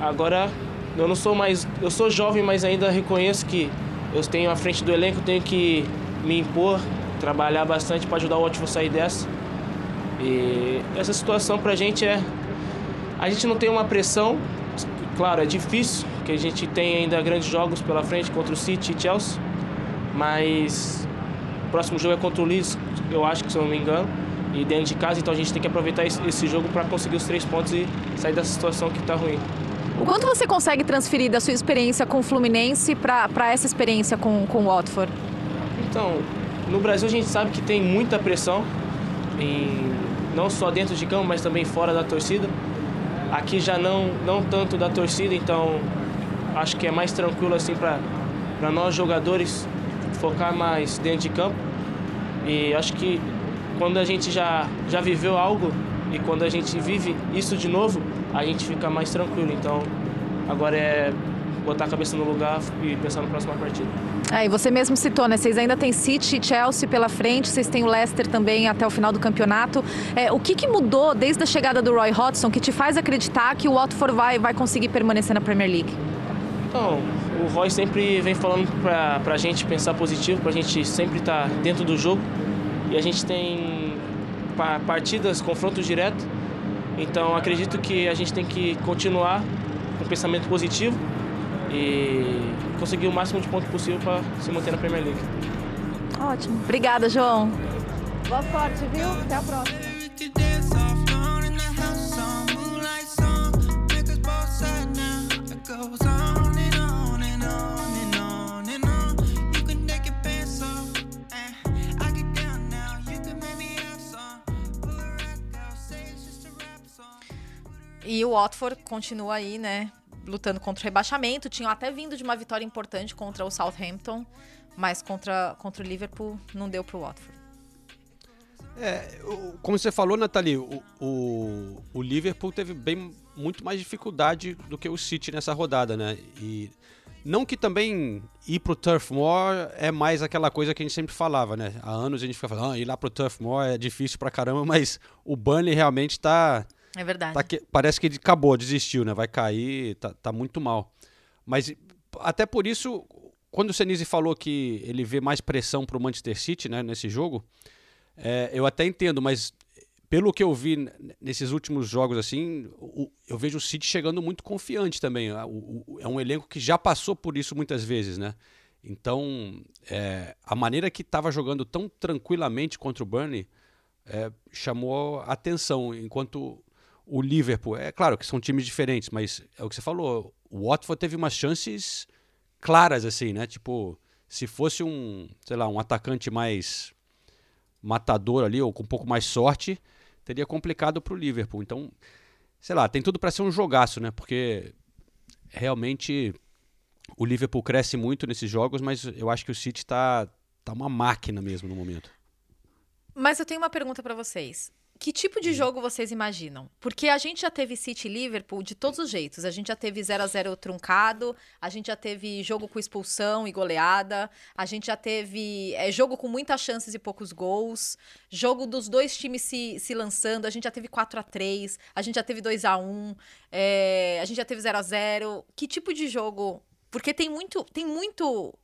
agora eu não sou mais, eu sou jovem, mas ainda reconheço que eu tenho à frente do elenco, tenho que me impor, trabalhar bastante para ajudar o Watford a sair dessa. E essa situação pra gente é a gente não tem uma pressão, claro, é difícil, porque a gente tem ainda grandes jogos pela frente contra o City e Chelsea, mas o próximo jogo é contra o Leeds, eu acho que se eu não me engano e dentro de casa, então a gente tem que aproveitar esse, jogo para conseguir os três pontos e sair dessa situação que está ruim. O quanto você consegue transferir da sua experiência com o Fluminense para essa experiência com, com o Watford? Então, no Brasil a gente sabe que tem muita pressão, em, não só dentro de campo, mas também fora da torcida. Aqui já não, não tanto da torcida, então acho que é mais tranquilo assim para nós jogadores focar mais dentro de campo. E acho que quando a gente já, já viveu algo E quando a gente vive isso de novo, a gente fica mais tranquilo. Então, agora é botar a cabeça no lugar e pensar na próxima partida. É, e você mesmo citou, né? Vocês ainda têm City e Chelsea pela frente, vocês têm o Leicester também até o final do campeonato. É, o que, que mudou desde a chegada do Roy Hodgson que te faz acreditar que o Watford vai, vai conseguir permanecer na Premier League? Então, o Roy sempre vem falando pra, pra gente pensar positivo, pra gente sempre estar tá dentro do jogo. E a gente tem partidas, confrontos direto. Então, acredito que a gente tem que continuar com pensamento positivo e conseguir o máximo de pontos possível para se manter na Premier League. Ótimo. Obrigada, João. Boa sorte, viu? Até a próxima. E o Watford continua aí, né? lutando contra o rebaixamento. Tinham até vindo de uma vitória importante contra o Southampton, mas contra, contra o Liverpool não deu para o Watford. É, como você falou, Nathalie, o, o, o, Liverpool teve bem muito mais dificuldade do que o City nessa rodada, né? E não que também ir pro Turf Moor é mais aquela coisa que a gente sempre falava, né? Há anos a gente fica falando, ah, ir lá pro Turf Moor é difícil pra caramba, mas o Burnley realmente tá é verdade. Tá que, parece que ele acabou, desistiu, né? Vai cair, tá, tá muito mal. Mas até por isso, quando o Senise falou que ele vê mais pressão para o Manchester City né, nesse jogo, é, eu até entendo, mas pelo que eu vi nesses últimos jogos, assim, o, eu vejo o City chegando muito confiante também. O, o, é um elenco que já passou por isso muitas vezes, né? Então, é, a maneira que estava jogando tão tranquilamente contra o Burnley é, chamou atenção, enquanto o Liverpool, é claro que são times diferentes, mas é o que você falou. O Watford teve umas chances claras, assim, né? Tipo, se fosse um, sei lá, um atacante mais matador ali, ou com um pouco mais sorte, teria complicado para o Liverpool. Então, sei lá, tem tudo para ser um jogaço, né? Porque realmente o Liverpool cresce muito nesses jogos, mas eu acho que o City está tá uma máquina mesmo no momento. Mas eu tenho uma pergunta para vocês. Que tipo de hum. jogo vocês imaginam? Porque a gente já teve City e Liverpool de todos os jeitos. A gente já teve 0 a 0 truncado, a gente já teve jogo com expulsão e goleada, a gente já teve é, jogo com muitas chances e poucos gols, jogo dos dois times se, se lançando, a gente já teve 4 a 3 a gente já teve 2 a 1 é, a gente já teve 0 a 0 Que tipo de jogo? Porque tem muito, tem muito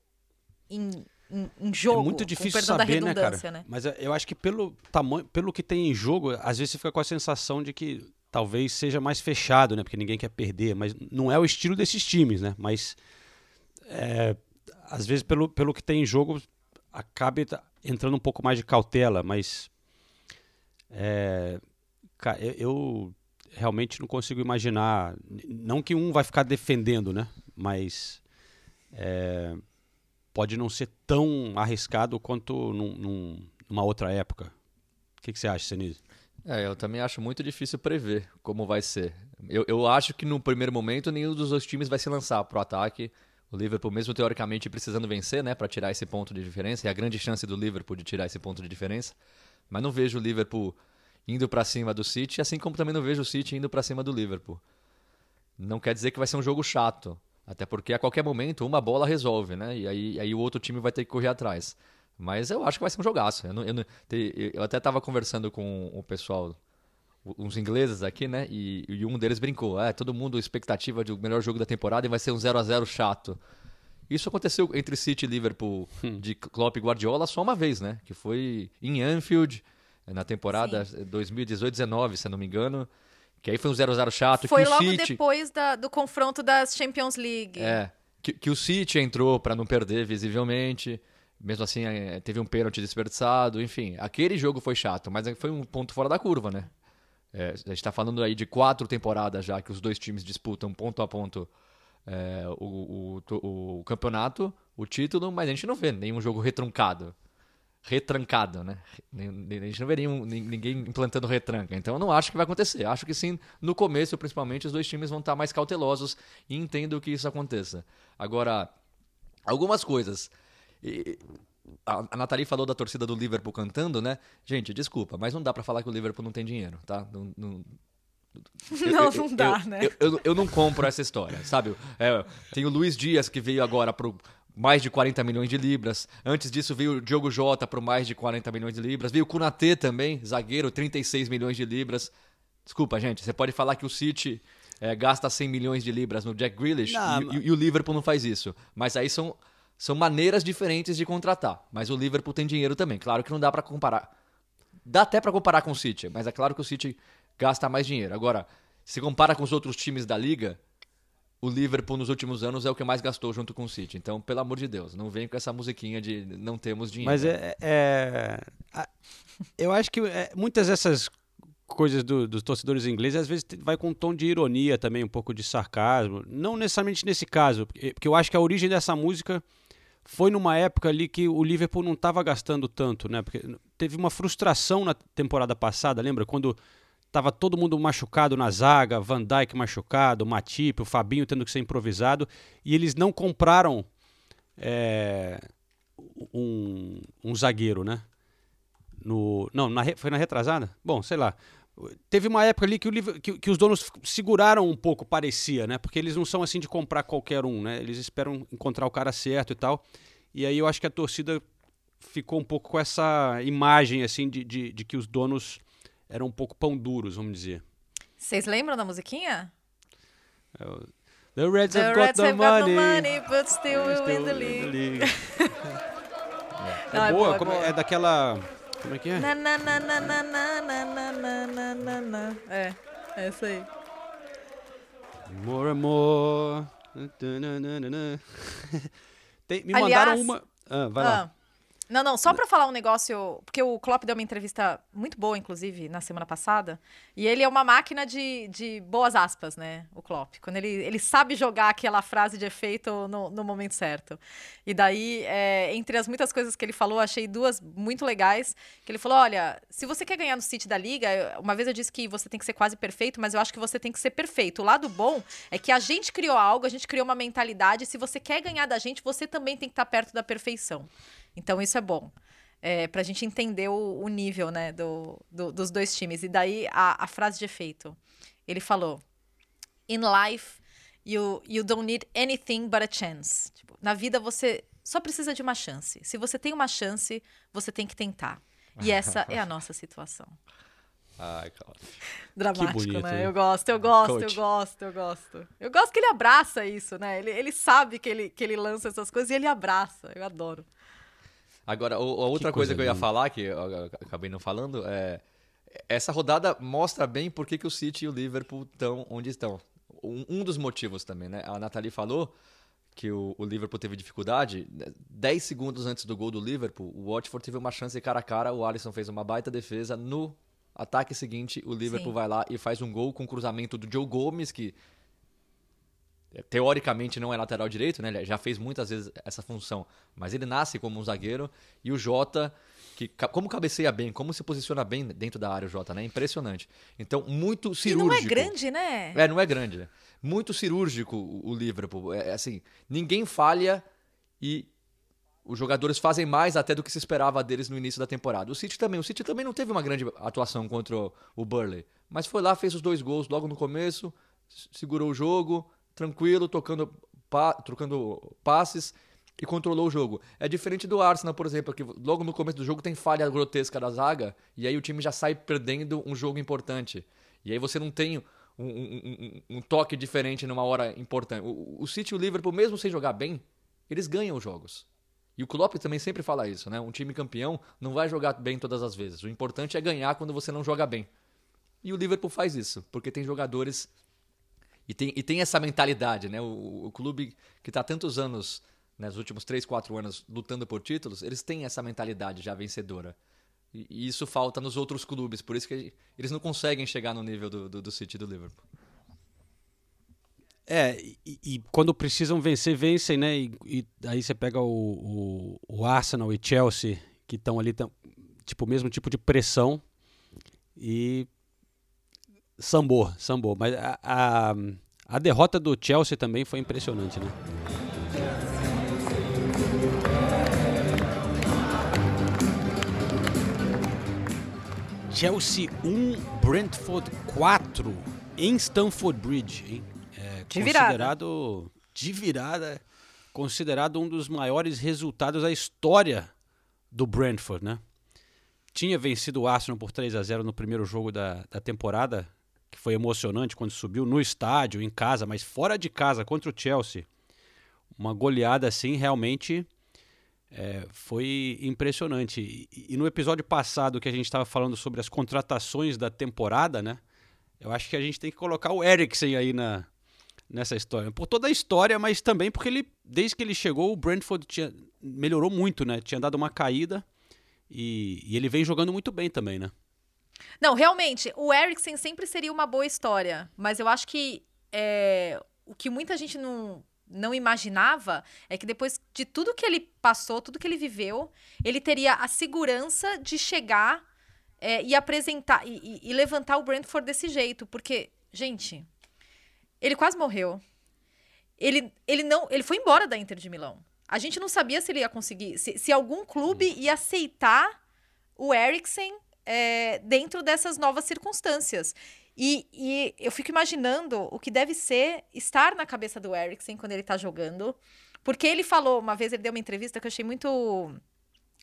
em em, jogo. É muito difícil saber, né, cara? Né? Mas eu acho que pelo tamanho, pelo que tem em jogo, às vezes você fica com a sensação de que talvez seja mais fechado, né? Porque ninguém quer perder, mas não é o estilo desses times, né? Mas é, às vezes pelo, pelo que tem em jogo acaba entrando um pouco mais de cautela, mas é, eu realmente não consigo imaginar, não que um vai ficar defendendo, né? Mas é, pode não ser tão arriscado quanto num, num, numa outra época. O que, que você acha, Senise? É, eu também acho muito difícil prever como vai ser. Eu, eu acho que no primeiro momento nenhum dos dois times vai se lançar pro ataque. O Liverpool, mesmo teoricamente precisando vencer, né, para tirar esse ponto de diferença, é a grande chance do Liverpool de tirar esse ponto de diferença. Mas não vejo o Liverpool indo para cima do City, assim como também não vejo o City indo para cima do Liverpool. Não quer dizer que vai ser um jogo chato, até porque a qualquer momento uma bola resolve, né? E aí, aí o outro time vai ter que correr atrás. Mas eu acho que vai ser um jogaço. Eu, não, eu, não, eu até estava conversando com o pessoal, uns ingleses aqui, né? E, e um deles brincou: é, todo mundo expectativa de o melhor jogo da temporada e vai ser um 0 a 0 chato. Isso aconteceu entre City e Liverpool hum. de Klopp e Guardiola só uma vez, né? Que foi em Anfield, na temporada 2018-19, se não me engano. Que aí foi um 0x0 chato. Foi que logo o City... depois da, do confronto das Champions League. É. Que, que o City entrou para não perder visivelmente. Mesmo assim, é, teve um pênalti desperdiçado. Enfim, aquele jogo foi chato, mas foi um ponto fora da curva, né? É, a gente está falando aí de quatro temporadas já que os dois times disputam ponto a ponto é, o, o, o campeonato, o título, mas a gente não vê nenhum jogo retruncado retrancado, né? A gente não veria ninguém implantando retranca. Então eu não acho que vai acontecer. Acho que sim, no começo, principalmente, os dois times vão estar mais cautelosos e entendam que isso aconteça. Agora, algumas coisas. a, a Nathalie falou da torcida do Liverpool cantando, né? Gente, desculpa, mas não dá pra falar que o Liverpool não tem dinheiro, tá? Não, não- eu- Não, não dá, eu- né? Eu, eu- eu não compro essa história, sabe? É, tem o Luiz Dias que veio agora pro mais de 40 milhões de libras. Antes disso veio o Diogo Jota pro mais de 40 milhões de libras. Veio o Kunatê também, zagueiro, 36 milhões de libras. Desculpa, gente, você pode falar que o City é, gasta 100 milhões de libras no Jack Grealish Não, e, e- e o Liverpool não faz isso. Mas aí são, são maneiras diferentes de contratar. Mas o Liverpool tem dinheiro também. Claro que não dá pra comparar. Dá até pra comparar com o City, mas é claro que o City gasta mais dinheiro. Agora, se compara com os outros times da liga, o Liverpool nos últimos anos é o que mais gastou junto com o City. Então, pelo amor de Deus, não vem com essa musiquinha de não temos dinheiro. Mas é. é- a- eu acho que é, muitas dessas coisas do- dos torcedores ingleses às vezes vai com um tom de ironia também, um pouco de sarcasmo. Não necessariamente nesse caso, porque porque eu acho que a origem dessa música foi numa época ali que o Liverpool não estava gastando tanto, né? Porque teve uma frustração na temporada passada, lembra? Quando tava todo mundo machucado na zaga, Van Dijk machucado, Matip, o Fabinho tendo que ser improvisado, e eles não compraram é, um, um zagueiro, né? No, não, na foi na retrasada? Bom, sei lá. Teve uma época ali que, o que- que os donos seguraram um pouco, parecia, né? Porque eles não são assim de comprar qualquer um, né? Eles esperam encontrar o cara certo e tal. E aí eu acho que a torcida ficou um pouco com essa imagem, assim, de, de, de que os donos eram um pouco pão duros, vamos dizer. Vocês lembram da musiquinha? The Reds The have got Reds the have got money. no money, but still will win the league. the league. Não, É é boa, é boa. é daquela. Como é que é? Na, na, na, na, na, na, na, na, na, na. É, é isso aí. More and more. Tem- me Aliás- mandaram uma. Ah, vai lá. Não, não, só pra falar um negócio, porque o Klopp deu uma entrevista muito boa, inclusive, na semana passada, e ele é uma máquina de, de boas aspas, né, o Klopp, quando ele, ele sabe jogar aquela frase de efeito no, no momento certo. E daí, é, entre as muitas coisas que ele falou, achei duas muito legais, que ele falou, olha, se você quer ganhar no City da Liga, uma vez eu disse que você tem que ser quase perfeito, mas eu acho que você tem que ser perfeito. O lado bom é que a gente criou algo, a gente criou uma mentalidade, se você quer ganhar da gente, você também tem que estar perto da perfeição. Então isso é bom. É, pra gente entender o, o nível, né, do, do- dos dois times. E daí a, a frase de efeito. Ele falou: In life, you, you don't need anything but a chance. Tipo, na vida você só precisa de uma chance. Se você tem uma chance, você tem que tentar. E essa é a nossa situação. Ai, cara. Dramático, bonito, né? né? Eu gosto, eu gosto, Coach. eu gosto, eu gosto. Eu gosto que ele abraça isso, né? Ele, ele sabe que ele, que ele lança essas coisas e ele abraça. Eu adoro. Agora, o- a outra coisa coisa que eu ia linda. falar, que eu acabei não falando, é. Essa rodada mostra bem por que, que o City e o Liverpool estão onde estão. Um, um dos motivos também, né? A Nathalie falou que o, o Liverpool teve dificuldade. né? 10 segundos antes do gol do Liverpool, o Watford teve uma chance cara a cara, o Alisson fez uma baita defesa. No ataque seguinte, o Liverpool Sim. vai lá e faz um gol com cruzamento do Joe Gomes, que teoricamente não é lateral direito, né? Ele já fez muitas vezes essa função, mas ele nasce como um zagueiro e o Jota que como cabeceia bem, como se posiciona bem dentro da área o Jota, né? Impressionante. Então, muito E cirúrgico. não é grande, né? É, não é grande? Muito cirúrgico o Liverpool. É é assim, ninguém falha e os jogadores fazem mais até do que se esperava deles no início da temporada. O City também, o City também não teve uma grande atuação contra o- Burley, mas foi lá, fez os dois gols logo no começo, segurou o jogo, tranquilo, tocando pa- trocando passes e controlou o jogo. É diferente do Arsenal, por exemplo, que logo no começo do jogo tem falha grotesca da zaga e aí o time já sai perdendo um jogo importante. E aí você não tem um, um- um- um toque diferente numa hora importante. O, o City e o Liverpool, mesmo sem jogar bem, eles ganham os jogos. E o Klopp também sempre fala isso, né? Um time campeão não vai jogar bem todas as vezes. O importante é ganhar quando você não joga bem. E o Liverpool faz isso, porque tem jogadores e tem, e tem essa mentalidade, né? O, o clube que está tantos anos, né, nos últimos 3, 4 anos, lutando por títulos, eles têm essa mentalidade já vencedora. E, e isso falta nos outros clubes, por isso que eles não conseguem chegar no nível do, do, do City do Liverpool. É, e, e quando precisam vencer, vencem, né? E, e aí você pega o, o, o Arsenal e Chelsea, que estão ali, tão, tipo, mesmo tipo de pressão. E. Sambou, sambou. Mas a, a, a derrota do Chelsea também foi impressionante, né? Chelsea 1, Brentford 4 em Stamford Bridge, hein? É, de considerado virada. de virada, considerado um dos maiores resultados da história do Brentford, né? Tinha vencido o Arsenal por 3 a 0 no primeiro jogo da, da temporada que foi emocionante quando subiu no estádio, em casa, mas fora de casa contra o Chelsea. Uma goleada assim realmente é, foi impressionante. E, e no episódio passado que a gente estava falando sobre as contratações da temporada, né? Eu acho que a gente tem que colocar o Eriksen aí na, nessa história. Por toda a história, mas também porque ele, desde que ele chegou, o Brentford tinha, melhorou muito, né? Tinha dado uma caída e, e ele vem jogando muito bem também, né? Não, realmente, o Eriksen sempre seria uma boa história, mas eu acho que é, o que muita gente não, não imaginava é que depois de tudo que ele passou, tudo que ele viveu, ele teria a segurança de chegar é, e apresentar e, e- levantar o Brentford desse jeito, porque, gente, ele quase morreu. Ele, ele não, ele foi embora da Inter de Milão. A gente não sabia se ele ia conseguir, se, se algum clube ia aceitar o Eriksen é, dentro dessas novas circunstâncias. E, e eu fico imaginando o que deve ser estar na cabeça do Eriksen quando ele tá jogando. Porque ele falou, uma vez ele deu uma entrevista que eu achei muito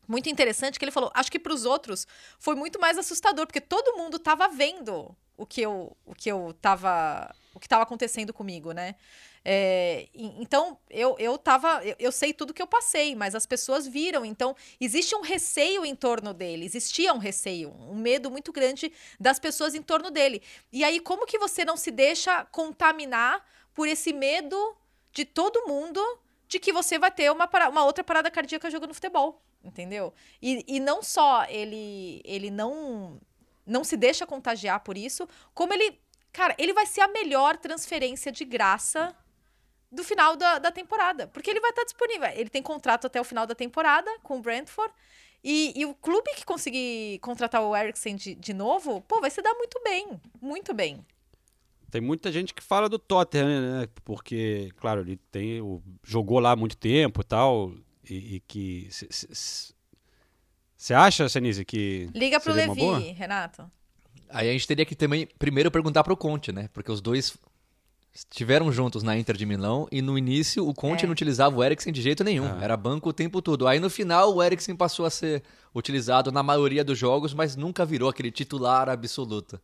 muito interessante, que ele falou, acho que para os outros foi muito mais assustador, porque todo mundo tava vendo o que eu o que eu tava o que estava acontecendo comigo, né? É, então eu, eu tava. Eu, eu sei tudo que eu passei, mas as pessoas viram. Então, existe um receio em torno dele. Existia um receio, um medo muito grande das pessoas em torno dele. E aí, como que você não se deixa contaminar por esse medo de todo mundo de que você vai ter uma, uma outra parada cardíaca jogando futebol? Entendeu? E, e não só ele, ele não, não se deixa contagiar por isso, como ele. Cara, ele vai ser a melhor transferência de graça do final da, da temporada. Porque ele vai estar disponível. Ele tem contrato até o final da temporada com o Brentford. E, e o clube que conseguir contratar o Eriksen de, de novo, pô, vai se dar muito bem. Muito bem. Tem muita gente que fala do Tottenham, né? Porque, claro, ele tem jogou lá há muito tempo e tal. E, e que. Você acha, Senise, que. Liga pro seria uma boa? Levi, Renato. Aí a gente teria que também primeiro perguntar pro Conte, né? Porque os dois estiveram juntos na Inter de Milão e no início o Conte É. não utilizava o Eriksen de jeito nenhum. Ah. Era banco o tempo todo. Aí no final o Eriksen passou a ser utilizado na maioria dos jogos, mas nunca virou aquele titular absoluto.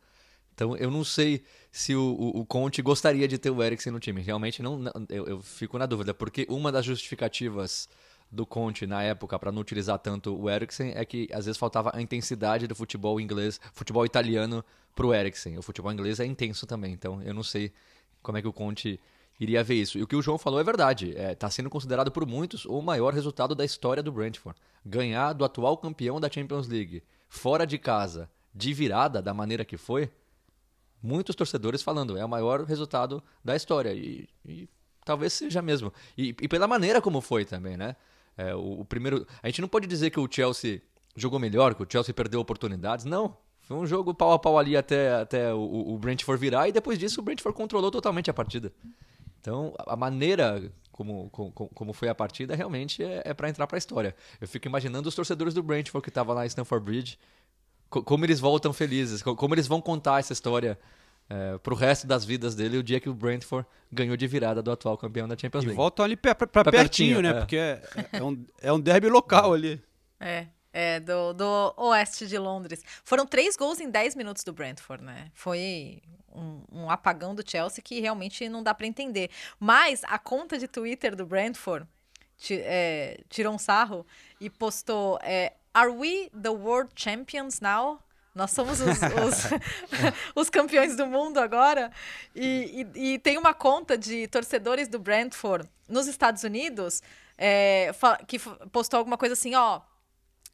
Então eu não sei se o, o, o Conte gostaria de ter o Eriksen no time. Realmente não, não- eu, eu fico na dúvida, porque uma das justificativas do Conte na época para não utilizar tanto o Eriksen é que às vezes faltava a intensidade do futebol inglês, futebol italiano pro Eriksen. O futebol inglês é intenso também, então eu não sei como é que o Conte iria ver isso. E o que o João falou é verdade. Está sendo considerado por muitos o maior resultado da história do Brentford. Ganhar do atual campeão da Champions League, fora de casa, de virada da maneira que foi, muitos torcedores falando, é o maior resultado da história. E, e talvez seja mesmo. E, e pela maneira como foi também, né? É, o, o primeiro. A gente não pode dizer que o Chelsea jogou melhor, que o Chelsea perdeu oportunidades. Não. Foi um jogo pau a pau ali até, até o, o Brentford virar, e depois disso o Brentford controlou totalmente a partida. Então, a maneira como, como, como foi a partida realmente é, é para entrar para a história. Eu fico imaginando os torcedores do Brentford que estavam lá em Stamford Bridge, co- como eles voltam felizes, co- como eles vão contar essa história é, pro resto das vidas dele o dia que o Brentford ganhou de virada do atual campeão da Champions E League. voltam ali Pra pertinho, pertinho, né? é. Porque é, é um, é um derby local ali. É, é do, do oeste de Londres. Foram três gols em 10 minutos do Brentford, né? Foi um, um apagão do Chelsea que realmente não dá pra entender. Mas a conta de Twitter do Brentford é, tirou um sarro e postou: é, Are we the world champions now? Nós somos os, os, os campeões do mundo agora. E, e- e tem uma conta de torcedores do Brentford nos Estados Unidos é, que postou alguma coisa assim, ó.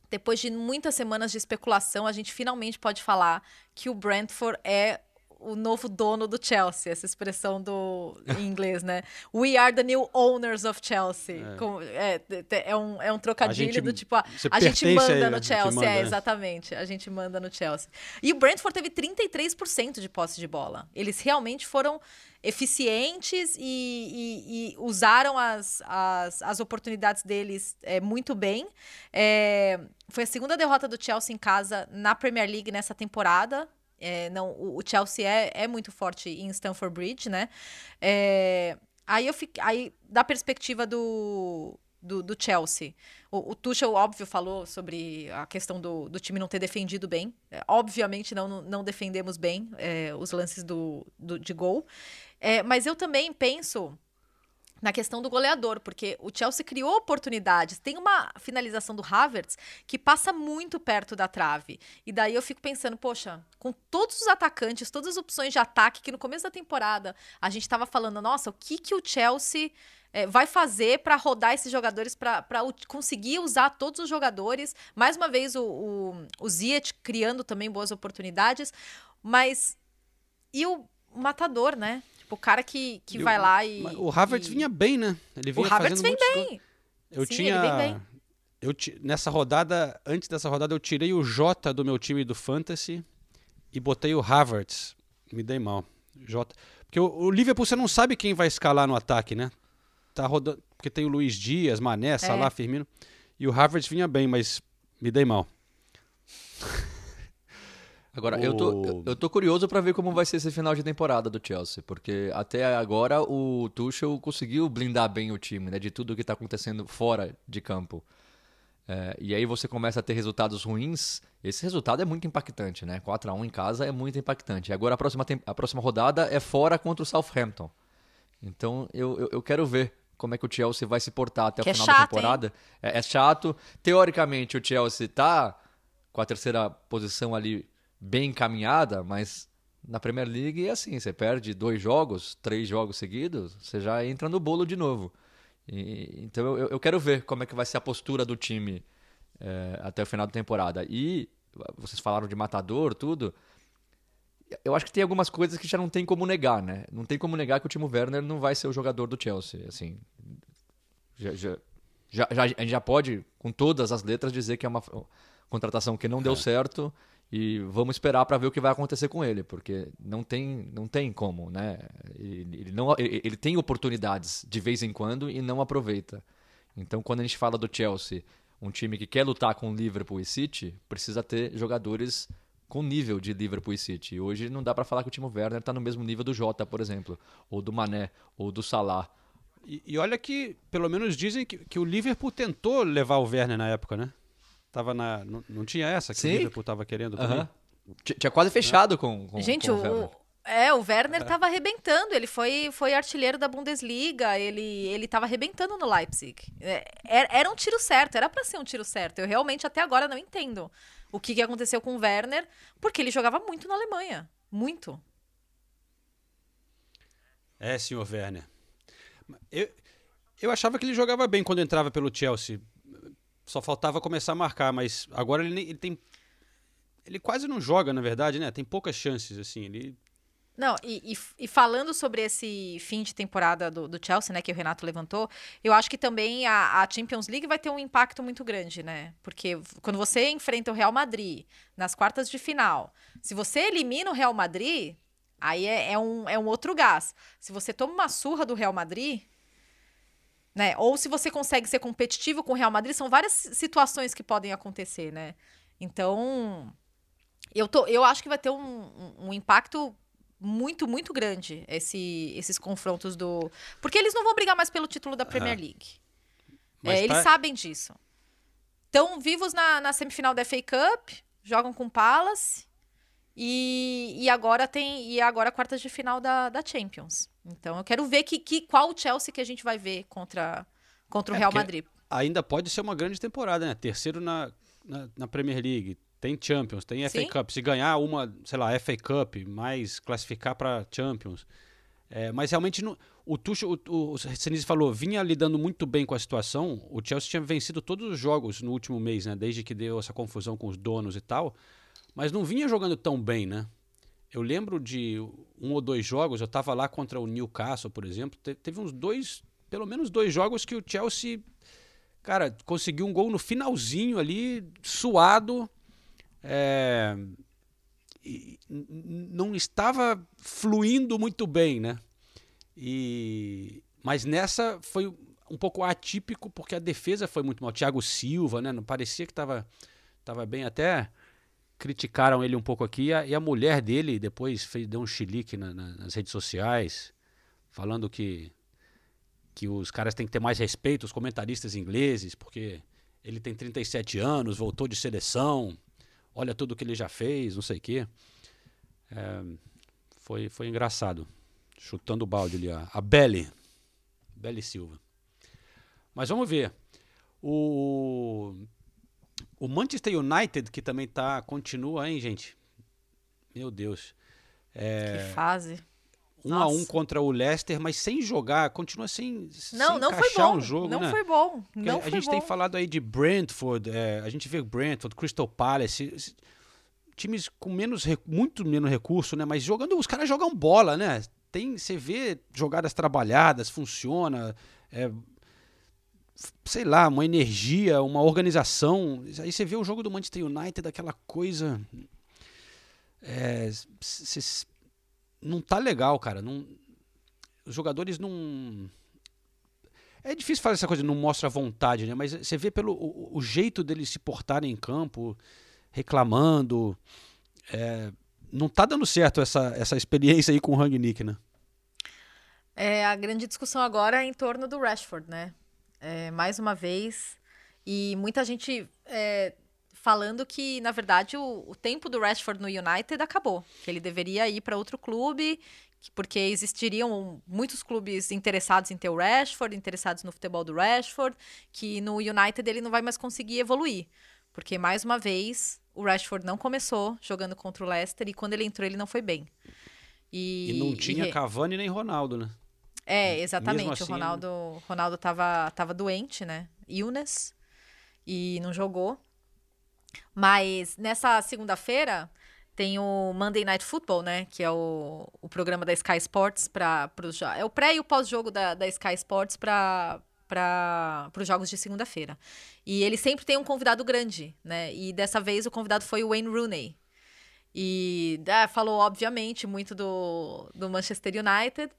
Depois de muitas semanas de especulação, a gente finalmente pode falar que o Brentford é o novo dono do Chelsea, essa expressão do em inglês, né? We are the new owners of Chelsea. É, Com, é, é, um, é um trocadilho gente- do tipo, a, a gente manda no Chelsea. manda, é, né? exatamente. A gente manda no Chelsea. E o Brentford teve 33% de posse de bola. Eles realmente foram eficientes e, e- e usaram as, as, as oportunidades deles é, muito bem. É, foi a segunda derrota do Chelsea em casa na Premier League nessa temporada. É, não, o, Chelsea é, é muito forte em Stamford Bridge, né? É, aí eu fiquei, aí da perspectiva do, do, do Chelsea, o, o Tuchel, óbvio, falou sobre a questão do, do time não ter defendido bem. É, obviamente não, não- não defendemos bem é, os lances do, do- de gol. É, mas eu também penso na questão do goleador, porque o Chelsea criou oportunidades. Tem uma finalização do Havertz que passa muito perto da trave. E daí eu fico pensando, poxa, com todos os atacantes, todas as opções de ataque que no começo da temporada a gente estava falando, nossa, o que que o Chelsea eh, vai fazer para rodar esses jogadores, para conseguir usar todos os jogadores. Mais uma vez o, o, o Ziyech criando também boas oportunidades, mas e o matador, né? Tipo, o cara que, que E o- vai lá e. O Havertz e- vinha bem, né? Ele O vinha Havertz fazendo vem bem. Eu Sim, tinha. ele vem bem. Eu ti- nessa rodada, antes dessa rodada, eu tirei o Jota do meu time do Fantasy e botei o Havertz. Me dei mal. Jota. Porque o, o Liverpool você não sabe quem vai escalar no ataque, né? Tá rodando. Porque tem o Luiz Dias, Mané, Salah, Firmino. E o Havertz vinha bem, mas me dei mal. Agora, eu, tô, eu- tô curioso pra ver como vai ser esse final de temporada do Chelsea, porque até agora o Tuchel conseguiu blindar bem o time, né, de tudo que tá acontecendo fora de campo. É, e aí você começa a ter resultados ruins, esse resultado é muito impactante, né? 4 a 1 em casa é muito impactante. Agora a próxima, a próxima rodada é fora contra o Southampton. Então eu, eu, eu quero ver como é que o Chelsea vai se portar até Que o é final chato, da temporada. É, é chato. Teoricamente o Chelsea tá com a terceira posição ali bem encaminhada, mas na Premier League é assim, você perde dois jogos, três jogos seguidos, você já entra no bolo de novo. E- então eu, eu quero ver como é que vai ser a postura do time é, até o final da temporada. E vocês falaram de matador, tudo. Eu acho que tem algumas coisas que já não tem como negar, né? Não tem como negar que o Timo Werner não vai ser o jogador do Chelsea, assim. Já, já, já, já- a gente já pode, com todas as letras, dizer que é uma contratação que não deu certo e vamos esperar para ver o que vai acontecer com ele, porque não tem, não tem como, né? Ele, ele não, ele, ele tem oportunidades de vez em quando e não aproveita. Então, quando a gente fala do Chelsea, um time que quer lutar com Liverpool e City, precisa ter jogadores com nível de Liverpool e City. E hoje não dá para falar que o Timo Werner está no mesmo nível do Jota, por exemplo, ou do Mané, ou do Salah. E, e olha que, pelo menos dizem que, que o Liverpool tentou levar o Werner na época, né? Tava na, não, não tinha essa que Sim. o Liverpool tava querendo também. T- Tinha quase fechado com, com Gente, com o, Werner. é, o Werner tava arrebentando. Ele foi, foi artilheiro da Bundesliga. Ele, ele tava arrebentando no Leipzig. É, era, era um tiro certo, era pra ser um tiro certo. Eu realmente até agora não entendo o que, que aconteceu com o Werner, porque ele jogava muito na Alemanha. Muito. É, senhor Werner. Eu, eu achava que ele jogava bem quando entrava pelo Chelsea. Só faltava começar a marcar, mas agora ele, ele tem. Ele quase não joga, na verdade, né? Tem poucas chances, assim. Ele. Não, e, e- e falando sobre esse fim de temporada do, do Chelsea, né, que o Renato levantou, eu acho que também a, a Champions League vai ter um impacto muito grande, né? Porque quando você enfrenta o Real Madrid nas quartas de final, se você elimina o Real Madrid, aí é, é um, é um outro gás. Se você toma uma surra do Real Madrid, né? Ou se você consegue ser competitivo com o Real Madrid, são várias situações que podem acontecer, né? Então, eu, tô, eu acho que vai ter um, um- impacto muito, muito grande esse- esses confrontos do. Porque eles não vão brigar mais pelo título da Premier League. É, eles tá- sabem disso. Estão vivos na, na semifinal da FA Cup, jogam com o Palace. E, e agora tem. E agora quartas de final da, da Champions. Então eu quero ver que, que, qual o Chelsea que a gente vai ver contra, contra o É, Real Madrid. Ainda pode ser uma grande temporada, né? Terceiro na, na, na Premier League. Tem Champions, tem FA Sim. Cup. Se ganhar uma, sei lá, FA Cup, mais classificar para Champions. É, mas realmente, não- o Tuchel, o, o Senise falou, vinha lidando muito bem com a situação. O Chelsea tinha vencido todos os jogos no último mês, né? Desde que deu essa confusão com os donos e tal. Mas não vinha jogando tão bem, né? Eu lembro de um ou dois jogos, eu estava lá contra o Newcastle, por exemplo, te- teve uns dois, pelo menos dois jogos que o Chelsea, cara, conseguiu um gol no finalzinho ali, suado, é, não estava fluindo muito bem, né? E mas nessa foi um pouco atípico porque a defesa foi muito mal. Thiago Silva, né? Não parecia que estava tava bem até criticaram ele um pouco aqui e a, e a mulher dele depois fez deu um chilique na- na- nas redes sociais falando que que os caras têm que ter mais respeito os comentaristas ingleses porque ele tem 37 anos, voltou de seleção, olha tudo que ele já fez, não sei o quê. É, foi, foi engraçado. Chutando o balde ali, a, a Belly. Belly Silva. Mas vamos ver. O, o Manchester United, que também tá, continua, hein, gente? Meu Deus. Que fase. Um a um Nossa. contra o Leicester, mas sem jogar, continua sem, Não, sem não foi bom. um jogo, não né? foi bom. Não a foi gente bom. tem falado aí de Brentford, é, a gente vê Brentford, Crystal Palace, times com menos, muito menos recurso, né? Mas jogando, os caras jogam bola, né? Tem, você vê jogadas trabalhadas, funciona, é, sei lá, uma energia, uma organização. Aí você vê o jogo do Manchester United, aquela coisa, é, não tá legal, cara. Não, os jogadores não é difícil falar essa coisa, não mostra vontade, né? Mas você vê pelo o, o jeito deles se portarem em campo, reclamando. é, não tá dando certo essa, essa experiência aí com o Rangnick, né? É, a grande discussão agora é em torno do Rashford, né? É, mais uma vez. E muita gente é, falando que, na verdade, o, o tempo do Rashford no United acabou. Que ele deveria ir para outro clube, que- porque existiriam muitos clubes interessados em ter o Rashford, interessados no futebol do Rashford, que no United ele não vai mais conseguir evoluir. Porque, mais uma vez, o Rashford não começou jogando contra o Leicester e quando ele entrou ele não foi bem. E, E, não tinha re- Cavani nem Ronaldo, né? É, exatamente. Assim, o Ronaldo, Ronaldo tava, tava doente, né? Illness. E não jogou. Mas nessa segunda-feira tem o Monday Night Football, né? Que é o, o programa da Sky Sports para É o pré e o pós-jogo da, da Sky Sports para para os jogos de segunda-feira. E ele sempre tem um convidado grande, né? E dessa vez o convidado foi o Wayne Rooney. E ah, falou, obviamente, muito do, do Manchester United.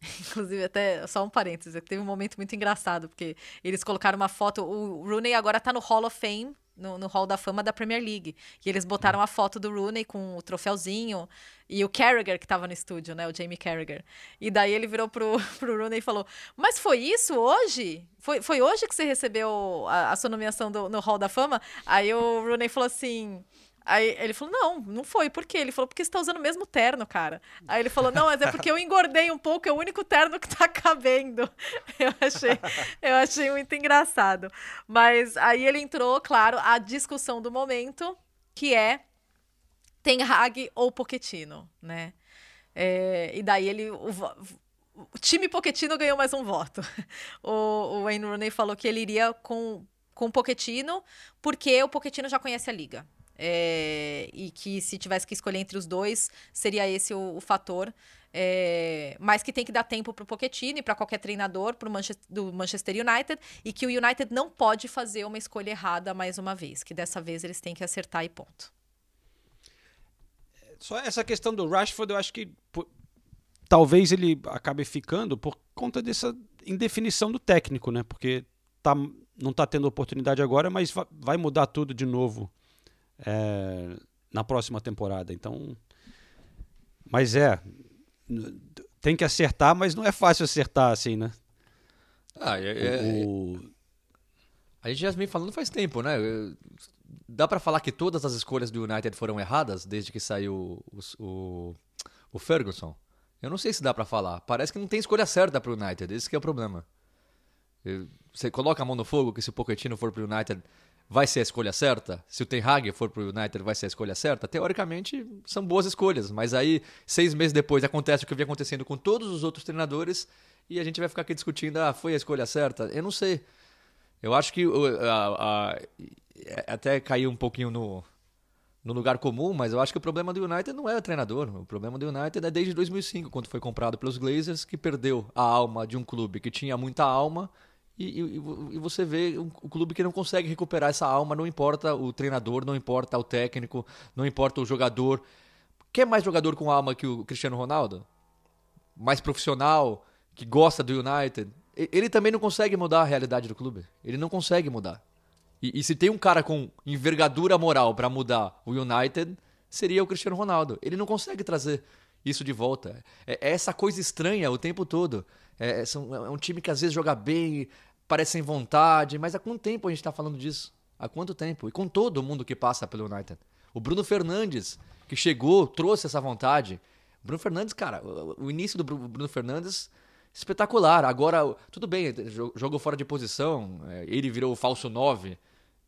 Inclusive, até só um parênteses, teve um momento muito engraçado, porque eles colocaram uma foto. O Rooney agora tá no Hall of Fame, no, no Hall da Fama da Premier League. E eles botaram a foto do Rooney com o troféuzinho e o Carragher que tava no estúdio, né? O Jamie Carragher. E daí ele virou pro, pro Rooney e falou: Mas foi isso hoje? Foi, foi hoje que você recebeu a, a sua nomeação do- no Hall da Fama? Aí o Rooney falou assim. Aí ele falou, não, não foi. Por quê? Ele falou, porque você tá usando o mesmo terno, cara. Aí ele falou, não, mas é porque eu engordei um pouco, é o único terno que tá cabendo. Eu achei, eu achei muito engraçado. Mas aí ele entrou, claro, a discussão do momento, que é Ten Hag ou Pochettino, né? É, e daí ele... O, o time Pochettino ganhou mais um voto. O, o Wayne Rooney falou que ele iria com, com o Pochettino, porque o Pochettino já conhece a liga. É, e que se tivesse que escolher entre os dois, seria esse o, o fator. É, mas que tem que dar tempo para o Pochettino e para qualquer treinador pro Manchester, do Manchester United e que o United não pode fazer uma escolha errada mais uma vez, que dessa vez eles têm que acertar e ponto. Só essa questão do Rashford, eu acho que pô, talvez ele acabe ficando por conta dessa indefinição do técnico, né? Porque tá, não tá tendo oportunidade agora, mas va- vai mudar tudo de novo é, na próxima temporada. Então, mas é, tem que acertar, mas não é fácil acertar assim, né? Ah, é- é- O- a gente já vem falando faz tempo, né? Dá pra falar que todas as escolhas do United foram erradas desde que saiu o, o, o Ferguson? Eu não sei se dá pra falar. Parece que não tem escolha certa pro United. Esse que é o problema. Você coloca a mão no fogo que se o Pochettino for pro United vai ser a escolha certa? Se o Ten Hag for pro United vai ser a escolha certa? Teoricamente são boas escolhas, mas aí seis meses depois acontece o que vem acontecendo com todos os outros treinadores e a gente vai ficar aqui discutindo, ah, foi a escolha certa? Eu não sei. Eu acho que o- a- a- até caiu um pouquinho no, no lugar comum, mas eu acho que o problema do United não é o treinador. O problema do United é desde 2005, quando foi comprado pelos Glazers, que perdeu a alma de um clube que tinha muita alma. E, e, e você vê um, um, clube que não consegue recuperar essa alma, não importa o treinador, não importa o técnico, não importa o jogador. Quer mais jogador com alma que o Cristiano Ronaldo? Mais profissional, que gosta do United? Ele também não consegue mudar a realidade do clube. Ele não consegue mudar. E, e se tem um cara com envergadura moral para mudar o United, seria o Cristiano Ronaldo. Ele não consegue trazer isso de volta. É, é essa coisa estranha o tempo todo. É, é, são, é um time que às vezes joga bem, parece sem vontade, mas há quanto tempo a gente está falando disso? Há quanto tempo? E com todo mundo que passa pelo United. O Bruno Fernandes, que chegou, trouxe essa vontade. Bruno Fernandes, cara, o início do Bruno Fernandes espetacular. Agora, tudo bem, jogou fora de posição, é, ele virou o falso 9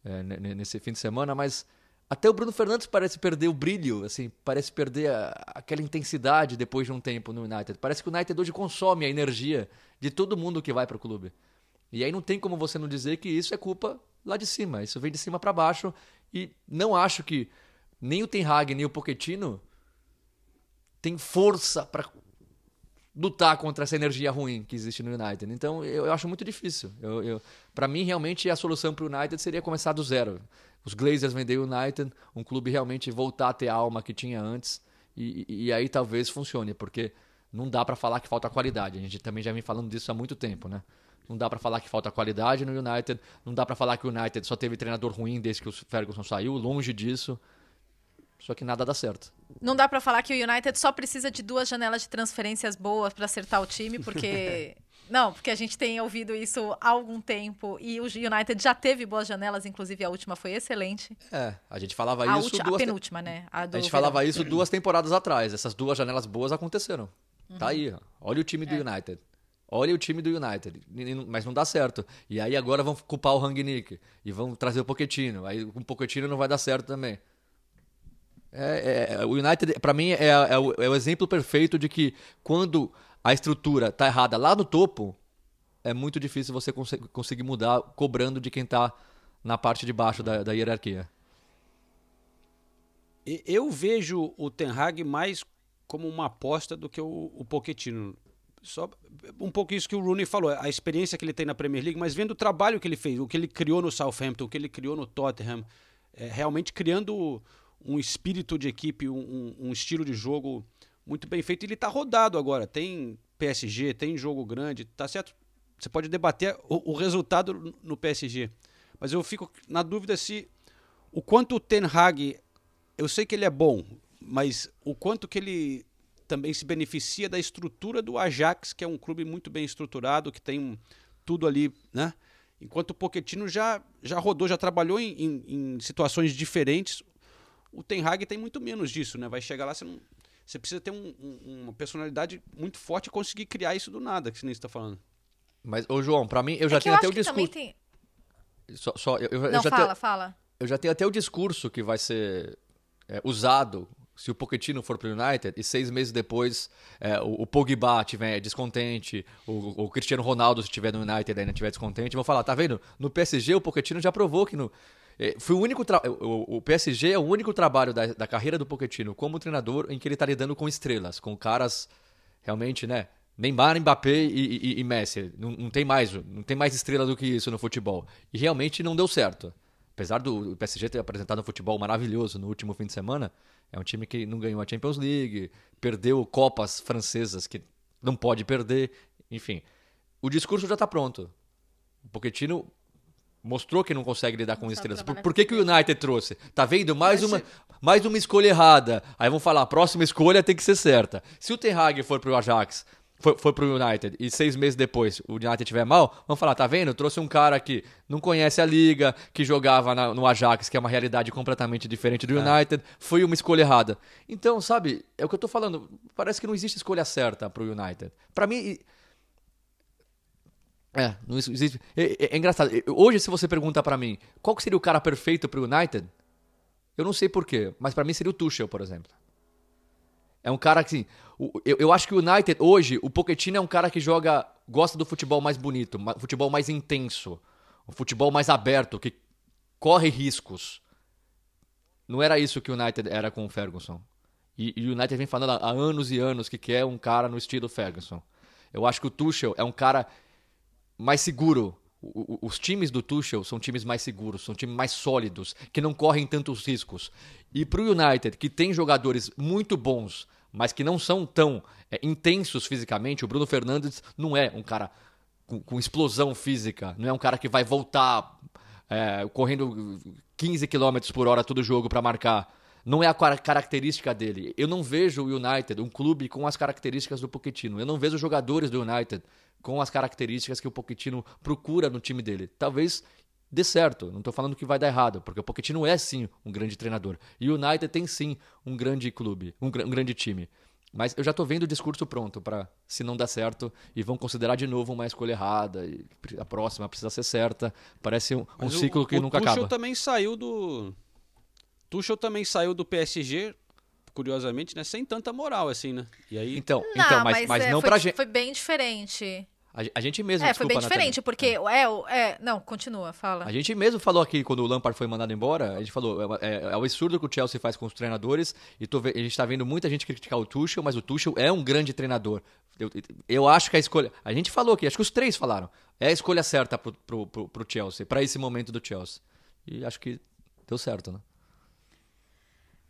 é, nesse fim de semana, mas até o Bruno Fernandes parece perder o brilho, assim, parece perder aquela intensidade depois de um tempo no United. Parece que o United hoje consome a energia de todo mundo que vai para o clube. E aí não tem como você não dizer que isso é culpa lá de cima, isso vem de cima para baixo e não acho que nem o Ten Hag nem o Pochettino tem força para lutar contra essa energia ruim que existe no United. Então eu, eu acho muito difícil. Eu, eu para mim, realmente, a solução para o United seria começar do zero. Os Glazers vender o United, um clube realmente voltar a ter a alma que tinha antes, e, e aí talvez funcione, porque não dá para falar que falta qualidade. A gente também já vem falando disso há muito tempo, né? Não dá para falar que falta qualidade no United, não dá para falar que o United só teve treinador ruim desde que o Ferguson saiu, longe disso. Só que nada dá certo. Não dá para falar que o United só precisa de duas janelas de transferências boas para acertar o time, porque não, porque a gente tem ouvido isso há algum tempo e o United já teve boas janelas, inclusive a última foi excelente. É, a gente falava a isso última, duas a penúltima, né? A, a gente verão. falava isso duas temporadas atrás. Essas duas janelas boas aconteceram. Uhum. Tá aí, ó. olha o time do é. United. Olha o time do United, mas não dá certo. E aí agora vão culpar o Rangnick e vão trazer o Pochettino. Aí com o Pochettino não vai dar certo também. É, é, o United, para mim, é, é, o, é, o, exemplo perfeito de que quando a estrutura tá errada lá no topo, é muito difícil você cons conseguir mudar cobrando de quem tá na parte de baixo da, da hierarquia. Eu vejo o Ten Hag mais como uma aposta do que o, o Pochettino. Só um pouco isso que o Rooney falou, a experiência que ele tem na Premier League, mas vendo o trabalho que ele fez, o que ele criou no Southampton, o que ele criou no Tottenham, é, realmente criando um espírito de equipe, um, um estilo de jogo muito bem feito. Ele está rodado agora. Tem PSG, tem jogo grande, tá certo? Você pode debater o, o, resultado no PSG. Mas eu fico na dúvida se o quanto o Ten Hag, eu sei que ele é bom, mas o quanto que ele também se beneficia da estrutura do Ajax, que é um clube muito bem estruturado, que tem tudo ali, né? Enquanto o Pochettino já, já rodou, já trabalhou em, em, em situações diferentes. O Ten Hag tem muito menos disso, né? Vai chegar lá, você não. Você precisa ter um, um, uma personalidade muito forte e conseguir criar isso do nada, que você nem está falando. Mas, ô João, para mim, eu já é tenho eu até o discurso. Tem... Só, só, eu, eu, não, eu já fala, tenho, fala. Eu já tenho até o discurso que vai ser é, usado se o Pochettino for para o United e seis meses depois é, o, o Pogba estiver descontente, o, o, Cristiano Ronaldo se estiver no United ainda estiver descontente, vão falar, tá vendo? No PSG o Pochettino já provou que no, é, foi o único o, o, PSG é o único trabalho da, da carreira do Pochettino como treinador em que ele está lidando com estrelas, com caras realmente, né? Neymar, Mbappé e, e, e Messi. Não, não, tem mais, não tem mais estrela do que isso no futebol. E realmente não deu certo. Apesar do PSG ter apresentado um futebol maravilhoso no último fim de semana, é um time que não ganhou a Champions League, perdeu Copas francesas que não pode perder. Enfim, o discurso já está pronto. O Pochettino mostrou que não consegue lidar com estrelas. Por, por que, que o United trouxe? Tá vendo? Mais uma, mais uma escolha errada. Aí vão falar, a próxima escolha tem que ser certa. Se o Ten Hag for pro Ajax, for, for pro United, e seis meses depois o United tiver mal, vão falar, tá vendo? Trouxe um cara que não conhece a liga, que jogava na, no Ajax, que é uma realidade completamente diferente do é. United, é. foi uma escolha errada. Então, sabe, é o que eu tô falando. Parece que não existe escolha certa pro United. Para mim é, não existe. É, é, é, engraçado. Hoje, se você pergunta para mim qual seria o cara perfeito pro United, eu não sei porquê, mas para mim seria o Tuchel, por exemplo. É um cara que, assim, eu, eu acho que o United hoje, o Pochettino é um cara que joga, gosta do futebol mais bonito, futebol mais intenso, um futebol mais aberto, que corre riscos. Não era isso que o United era com o Ferguson. E, e o United vem falando há anos e anos que quer um cara no estilo Ferguson. Eu acho que o Tuchel é um cara mais seguro. O- o- Os times do Tuchel são times mais seguros, são times mais sólidos, que não correm tantos riscos. E pro United, que tem jogadores muito bons, mas que não são tão é, intensos fisicamente, o Bruno Fernandes não é um cara com, com explosão física, não é um cara que vai voltar é, correndo 15 km por hora todo jogo para marcar. Não é a cara- característica dele. Eu não vejo o United, um clube com as características do Pochettino. Eu não vejo os jogadores do United com as características que o Pochettino procura no time dele. Talvez dê certo. Não estou falando que vai dar errado, porque o Pochettino é sim um grande treinador. E o United tem sim um grande clube, um, gra- um grande time. Mas eu já tô vendo o discurso pronto para se não der certo e vão considerar de novo uma escolha errada e a próxima precisa ser certa. Parece um, um Mas o- ciclo que o nunca Tuchel acaba. também saiu do. Tuchel também saiu do PSG, curiosamente, né? Sem tanta moral, assim, né? E aí. Então, então, mas, mas é, não foi, pra gente. Foi bem diferente. A, gente mesmo, é, foi bem desculpa, Nathalie. diferente, porque é, o- é, não, continua, fala. A gente mesmo falou aqui, quando o Lampard foi mandado embora, a gente falou, é, é, é o absurdo que o Chelsea faz com os treinadores, e tô a gente tá vendo muita gente criticar o Tuchel, mas o Tuchel é um grande treinador. Eu, eu acho que a escolha... A gente falou aqui, acho que os três falaram, é a escolha certa pro, pro, pro, pro Chelsea, pra esse momento do Chelsea. E acho que deu certo, né?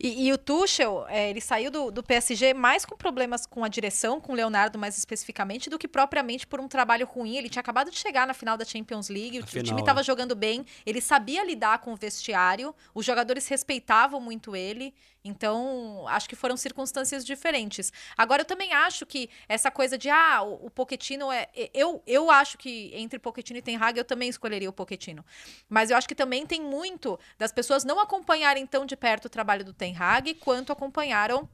E, e o Tuchel, é, ele saiu do, do PSG mais com problemas com a direção, com o Leonardo mais especificamente, do que propriamente por um trabalho ruim. Ele tinha acabado de chegar na final da Champions League, o, o time né? estava jogando bem, ele sabia lidar com o vestiário, os jogadores respeitavam muito ele, então acho que foram circunstâncias diferentes. Agora, eu também acho que essa coisa de, ah, o, o Pochettino é... Eu, eu acho que entre Pochettino e Ten Hag, eu também escolheria o Pochettino. Mas eu acho que também tem muito das pessoas não acompanharem tão de perto o trabalho do Ten Hag quanto acompanharam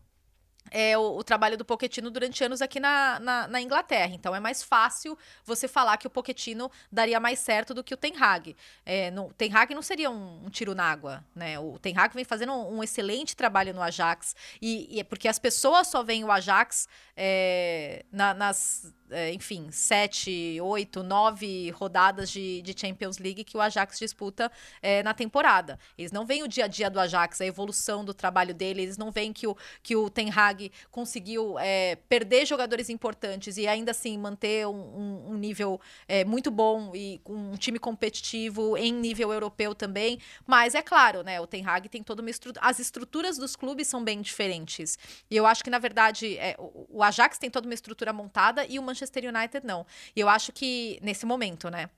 é, o, o trabalho do Pochettino durante anos aqui na, na, na Inglaterra. Então é mais fácil você falar que o Pochettino daria mais certo do que o Ten Hag. É, no, o Ten Hag não seria um, um tiro na água, né? O Ten Hag vem fazendo um, um excelente trabalho no Ajax e, e é porque as pessoas só veem o Ajax é, na- nas é, enfim, sete, oito, nove rodadas de, de Champions League que o Ajax disputa é, na temporada. Eles não veem o dia a dia do Ajax, a evolução do trabalho dele, eles não veem que o, que o Ten Hag conseguiu é, perder jogadores importantes e ainda assim manter um, um- nível é, muito bom e um time competitivo em nível europeu também. Mas é claro, né? O Ten Hag tem toda uma estrutura. As estruturas dos clubes são bem diferentes. E eu acho que, na verdade, é, o, Ajax tem toda uma estrutura montada e o Manchester United não. E eu acho que, nesse momento, né?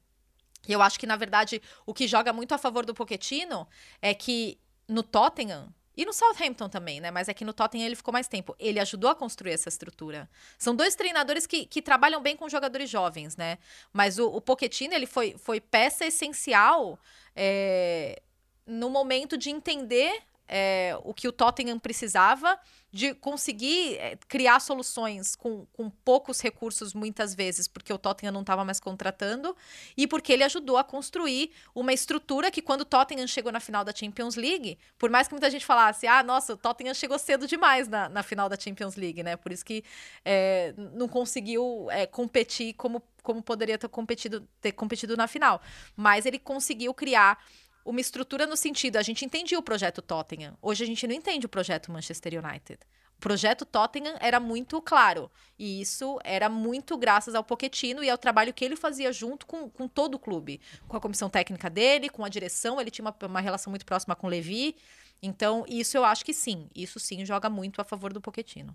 E eu acho que, na verdade, o que joga muito a favor do Pochettino é que no Tottenham. E no Southampton também, né? Mas é que no Tottenham ele ficou mais tempo. Ele ajudou a construir essa estrutura. São dois treinadores que, que trabalham bem com jogadores jovens, né? Mas o, o Pochettino, ele foi, foi peça essencial é, no momento de entender é, o que o Tottenham precisava, de conseguir é, criar soluções com, com poucos recursos, muitas vezes, porque o Tottenham não estava mais contratando, e porque ele ajudou a construir uma estrutura que, quando o Tottenham chegou na final da Champions League, por mais que muita gente falasse, ah, nossa, o Tottenham chegou cedo demais na, na final da Champions League, né? Por isso que é, não conseguiu é, competir como, como poderia ter competido, ter competido na final. Mas ele conseguiu criar uma estrutura no sentido, a gente entendia o projeto Tottenham. Hoje a gente não entende o projeto Manchester United. O projeto Tottenham era muito claro. E isso era muito graças ao Pochettino e ao trabalho que ele fazia junto com, com todo o clube. Com a comissão técnica dele, com a direção. Ele tinha uma, uma relação muito próxima com o Levi. Então, isso eu acho que sim. Isso sim joga muito a favor do Pochettino.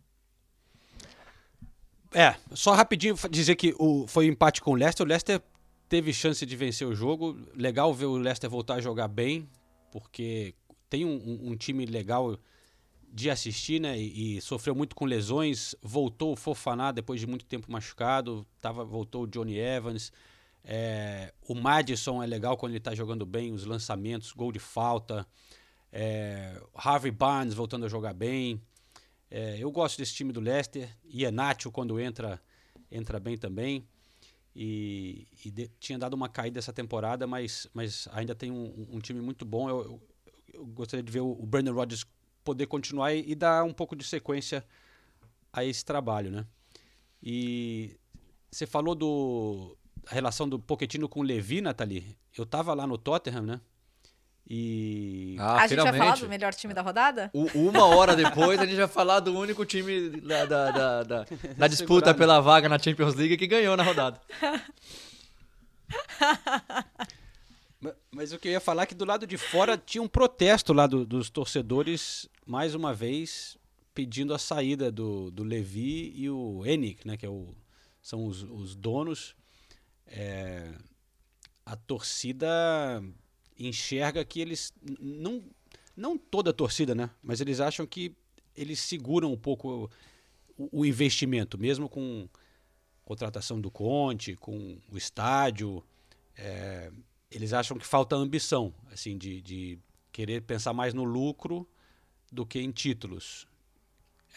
É, só rapidinho dizer que o, foi empate com o Leicester. O Leicester teve chance de vencer o jogo. Legal ver o Leicester voltar a jogar bem, porque tem um, um- time legal de assistir, né? E, e sofreu muito com lesões. Voltou o Fofaná depois de muito tempo machucado. Tava, voltou o Johnny Evans. É, o Madison é legal quando ele tá jogando bem, os lançamentos, gol de falta. É, Harvey Barnes voltando a jogar bem. É, eu gosto desse time do Leicester. Iheanacho, quando entra, entra bem também. E, e de- tinha dado uma caída essa temporada, mas, mas ainda tem um, um time muito bom. Eu, eu- eu gostaria de ver o, o Brandon Rodgers poder continuar e, e dar um pouco de sequência a esse trabalho, né? E você falou do a relação do Pochettino com o Levi, Nathalie. Eu tava lá no Tottenham, né? E Ah, a gente vai falar do melhor time da rodada? U- Uma hora depois a gente vai falar do único time da, da, da, da- da disputa Segurado. pela vaga na Champions League que ganhou na rodada. Ma- Mas o que eu ia falar é que do lado de fora tinha um protesto lá do- dos torcedores, mais uma vez, pedindo a saída do, do Levi e o Enik, né, que é o, são os, os donos. É, a torcida enxerga que eles. Não, não toda a torcida, né? Mas eles acham que eles seguram um pouco o, o investimento, mesmo com contratação do Conte, com o estádio. é, eles acham que falta ambição, assim, de, de querer pensar mais no lucro do que em títulos.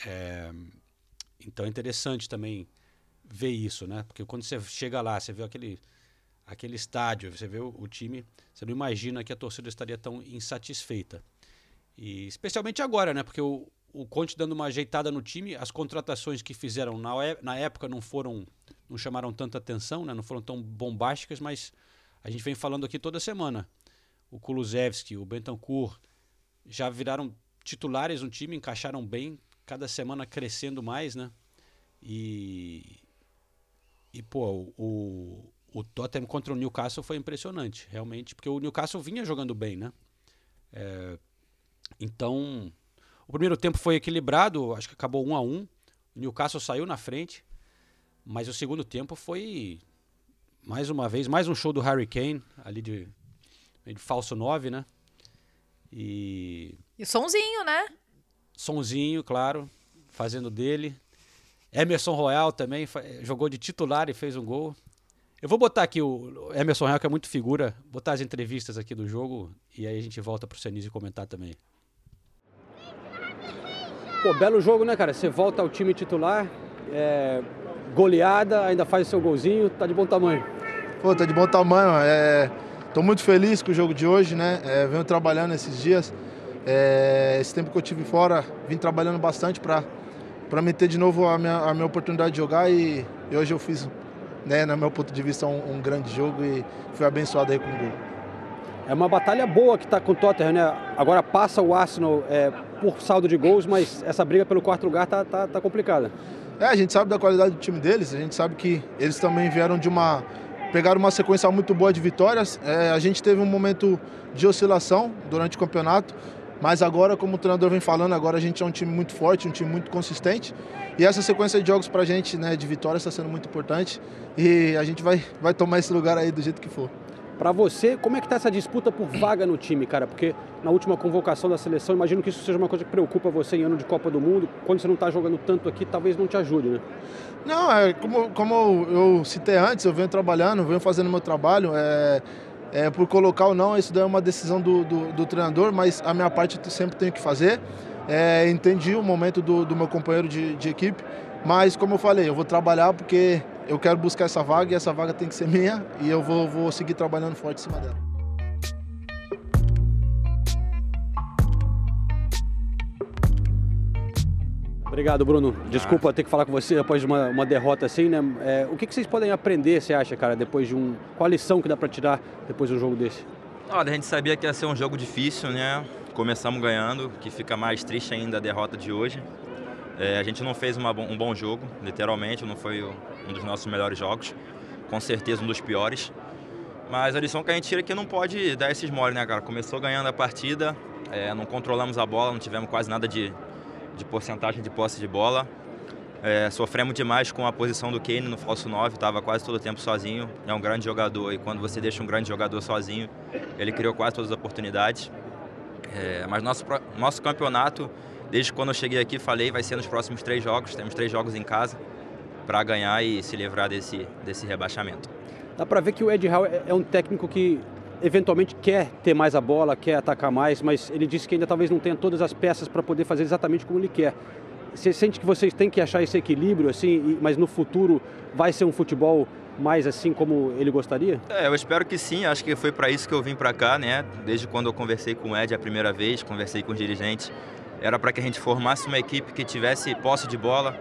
É, então é interessante também ver isso, né? Porque quando você chega lá, você vê aquele, aquele estádio, você vê o, o time, você não imagina que a torcida estaria tão insatisfeita. E especialmente agora, né? Porque o, o Conte dando uma ajeitada no time, as contratações que fizeram na, na época não foram, não chamaram tanta atenção, né? Não foram tão bombásticas, mas a gente vem falando aqui toda semana. O Kulusevski, o Bentancur já viraram titulares no time, encaixaram bem, cada semana crescendo mais, né? E, e pô, o, o Tottenham contra o Newcastle foi impressionante, realmente, porque o Newcastle vinha jogando bem, né? É, então, o primeiro tempo foi equilibrado, acho que acabou 1 a 1 O Newcastle saiu na frente, mas o segundo tempo foi mais uma vez, mais um show do Harry Kane, ali de, de falso 9, né? E E o sonzinho, né? Sonzinho, claro, fazendo dele. Emerson Royal também jogou de titular e fez um gol. Eu vou botar aqui o Emerson Royal, que é muito figura, botar as entrevistas aqui do jogo e aí a gente volta pro Senise comentar também. Pô, belo jogo, né, cara? Você volta ao time titular, é, goleada, ainda faz o seu golzinho, tá de bom tamanho. Pô, tá de bom tamanho. É, tô muito feliz com o jogo de hoje, né? É, venho trabalhando esses dias. É, esse tempo que eu tive fora, vim trabalhando bastante para para me ter de novo a minha, a minha oportunidade de jogar e, e hoje eu fiz, né, no meu ponto de vista, um, um grande jogo e fui abençoado aí com o gol. É uma batalha boa que tá com o Tottenham, né? Agora passa o Arsenal é, por saldo de gols, mas essa briga pelo quarto lugar tá, tá, tá complicada. É, a gente sabe da qualidade do time deles, a gente sabe que eles também vieram de uma. pegaram uma sequência muito boa de vitórias. É, a gente teve um momento de oscilação durante o campeonato, mas agora, como o treinador vem falando, agora a gente é um time muito forte, um time muito consistente. E essa sequência de jogos pra gente, né, de vitórias, está sendo muito importante. E a gente vai, vai tomar esse lugar aí do jeito que for. Pra você, como é que tá essa disputa por vaga no time, cara? Porque na última convocação da seleção, imagino que isso seja uma coisa que preocupa você em ano de Copa do Mundo. Quando você não tá jogando tanto aqui, talvez não te ajude, né? Não, é como, como eu citei antes, eu venho trabalhando, venho fazendo meu trabalho. É, é, por colocar ou não, isso daí é uma decisão do, do, do treinador, mas a minha parte eu sempre tenho que fazer. É, entendi o momento do, do meu companheiro de, de equipe, mas como eu falei, eu vou trabalhar porque eu quero buscar essa vaga e essa vaga tem que ser minha e eu vou, vou seguir trabalhando forte em cima dela. Obrigado, Bruno. Desculpa ter que falar com você depois de uma, uma derrota assim, né? É, o que, que vocês podem aprender, você acha, cara, depois de um. Qual a lição que dá pra tirar depois de um jogo desse? Olha, a gente sabia que ia ser um jogo difícil, né? Começamos ganhando, que fica mais triste ainda a derrota de hoje. É, a gente não fez uma um bom jogo, literalmente, não foi um dos nossos melhores jogos, com certeza um dos piores. Mas a lição que a gente tira é que não pode dar esses mole, né, cara? Começou ganhando a partida, é, não controlamos a bola, não tivemos quase nada de, de porcentagem de posse de bola. É, sofremos demais com a posição do Kane no falso 9, estava quase todo o tempo sozinho. É um grande jogador e quando você deixa um grande jogador sozinho, ele criou quase todas as oportunidades. É, mas nosso, nosso campeonato, desde quando eu cheguei aqui, falei, vai ser nos próximos três jogos. Temos três jogos em casa para ganhar e se livrar desse, desse rebaixamento. Dá pra ver que o Ed Howe é- é um técnico que eventualmente quer ter mais a bola, quer atacar mais, mas ele disse que ainda talvez não tenha todas as peças para poder fazer exatamente como ele quer. Você sente que vocês têm que achar esse equilíbrio, assim, mas no futuro vai ser um futebol mais assim como ele gostaria? É, eu espero que sim, acho que foi para isso que eu vim para cá, né? Desde quando eu conversei com o Ed a primeira vez, conversei com os dirigentes, era para que a gente formasse uma equipe que tivesse posse de bola,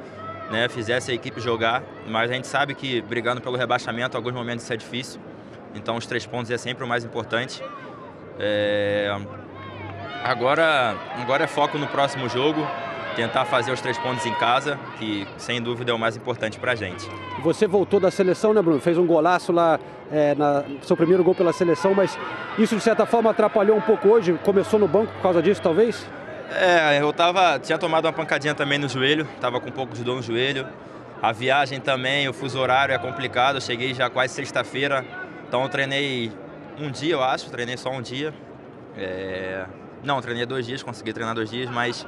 né? Fizesse a equipe jogar, mas a gente sabe que brigando pelo rebaixamento, alguns momentos isso é difícil. Então os três pontos é sempre o mais importante. É, Agora, agora é foco no próximo jogo, tentar fazer os três pontos em casa, que sem dúvida é o mais importante pra gente. Você voltou da seleção, né, Bruno? Fez um golaço lá, é, na, seu primeiro gol pela seleção, mas isso de certa forma atrapalhou um pouco hoje? Começou no banco por causa disso, talvez? É, eu tava, tinha tomado uma pancadinha também no joelho, tava com um pouco de dor no joelho. A viagem também, o fuso horário é complicado, eu cheguei já quase sexta-feira, então eu treinei um dia, eu acho, treinei só um dia. É... Não, treinei dois dias, consegui treinar dois dias, mas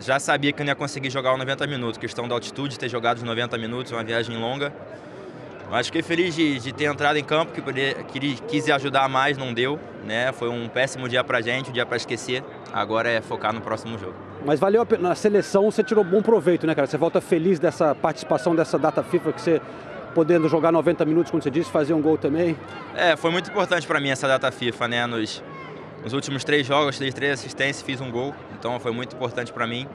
já sabia que não ia conseguir jogar os 90 minutos. Questão da altitude, ter jogado os 90 minutos, uma viagem longa. Mas fiquei feliz de, de ter entrado em campo, que poder, que, quis ajudar mais, não deu. Né? Foi um péssimo dia pra gente, um dia pra esquecer. Agora é focar no próximo jogo. Mas valeu a pena. Na seleção você tirou bom proveito, né, cara? Você volta feliz dessa participação dessa data FIFA que você podendo jogar 90 minutos, como você disse, fazer um gol também. É, foi muito importante para mim essa data FIFA, né? Nos, nos últimos três jogos, dei três assistências, fiz um gol, então foi muito importante para mim.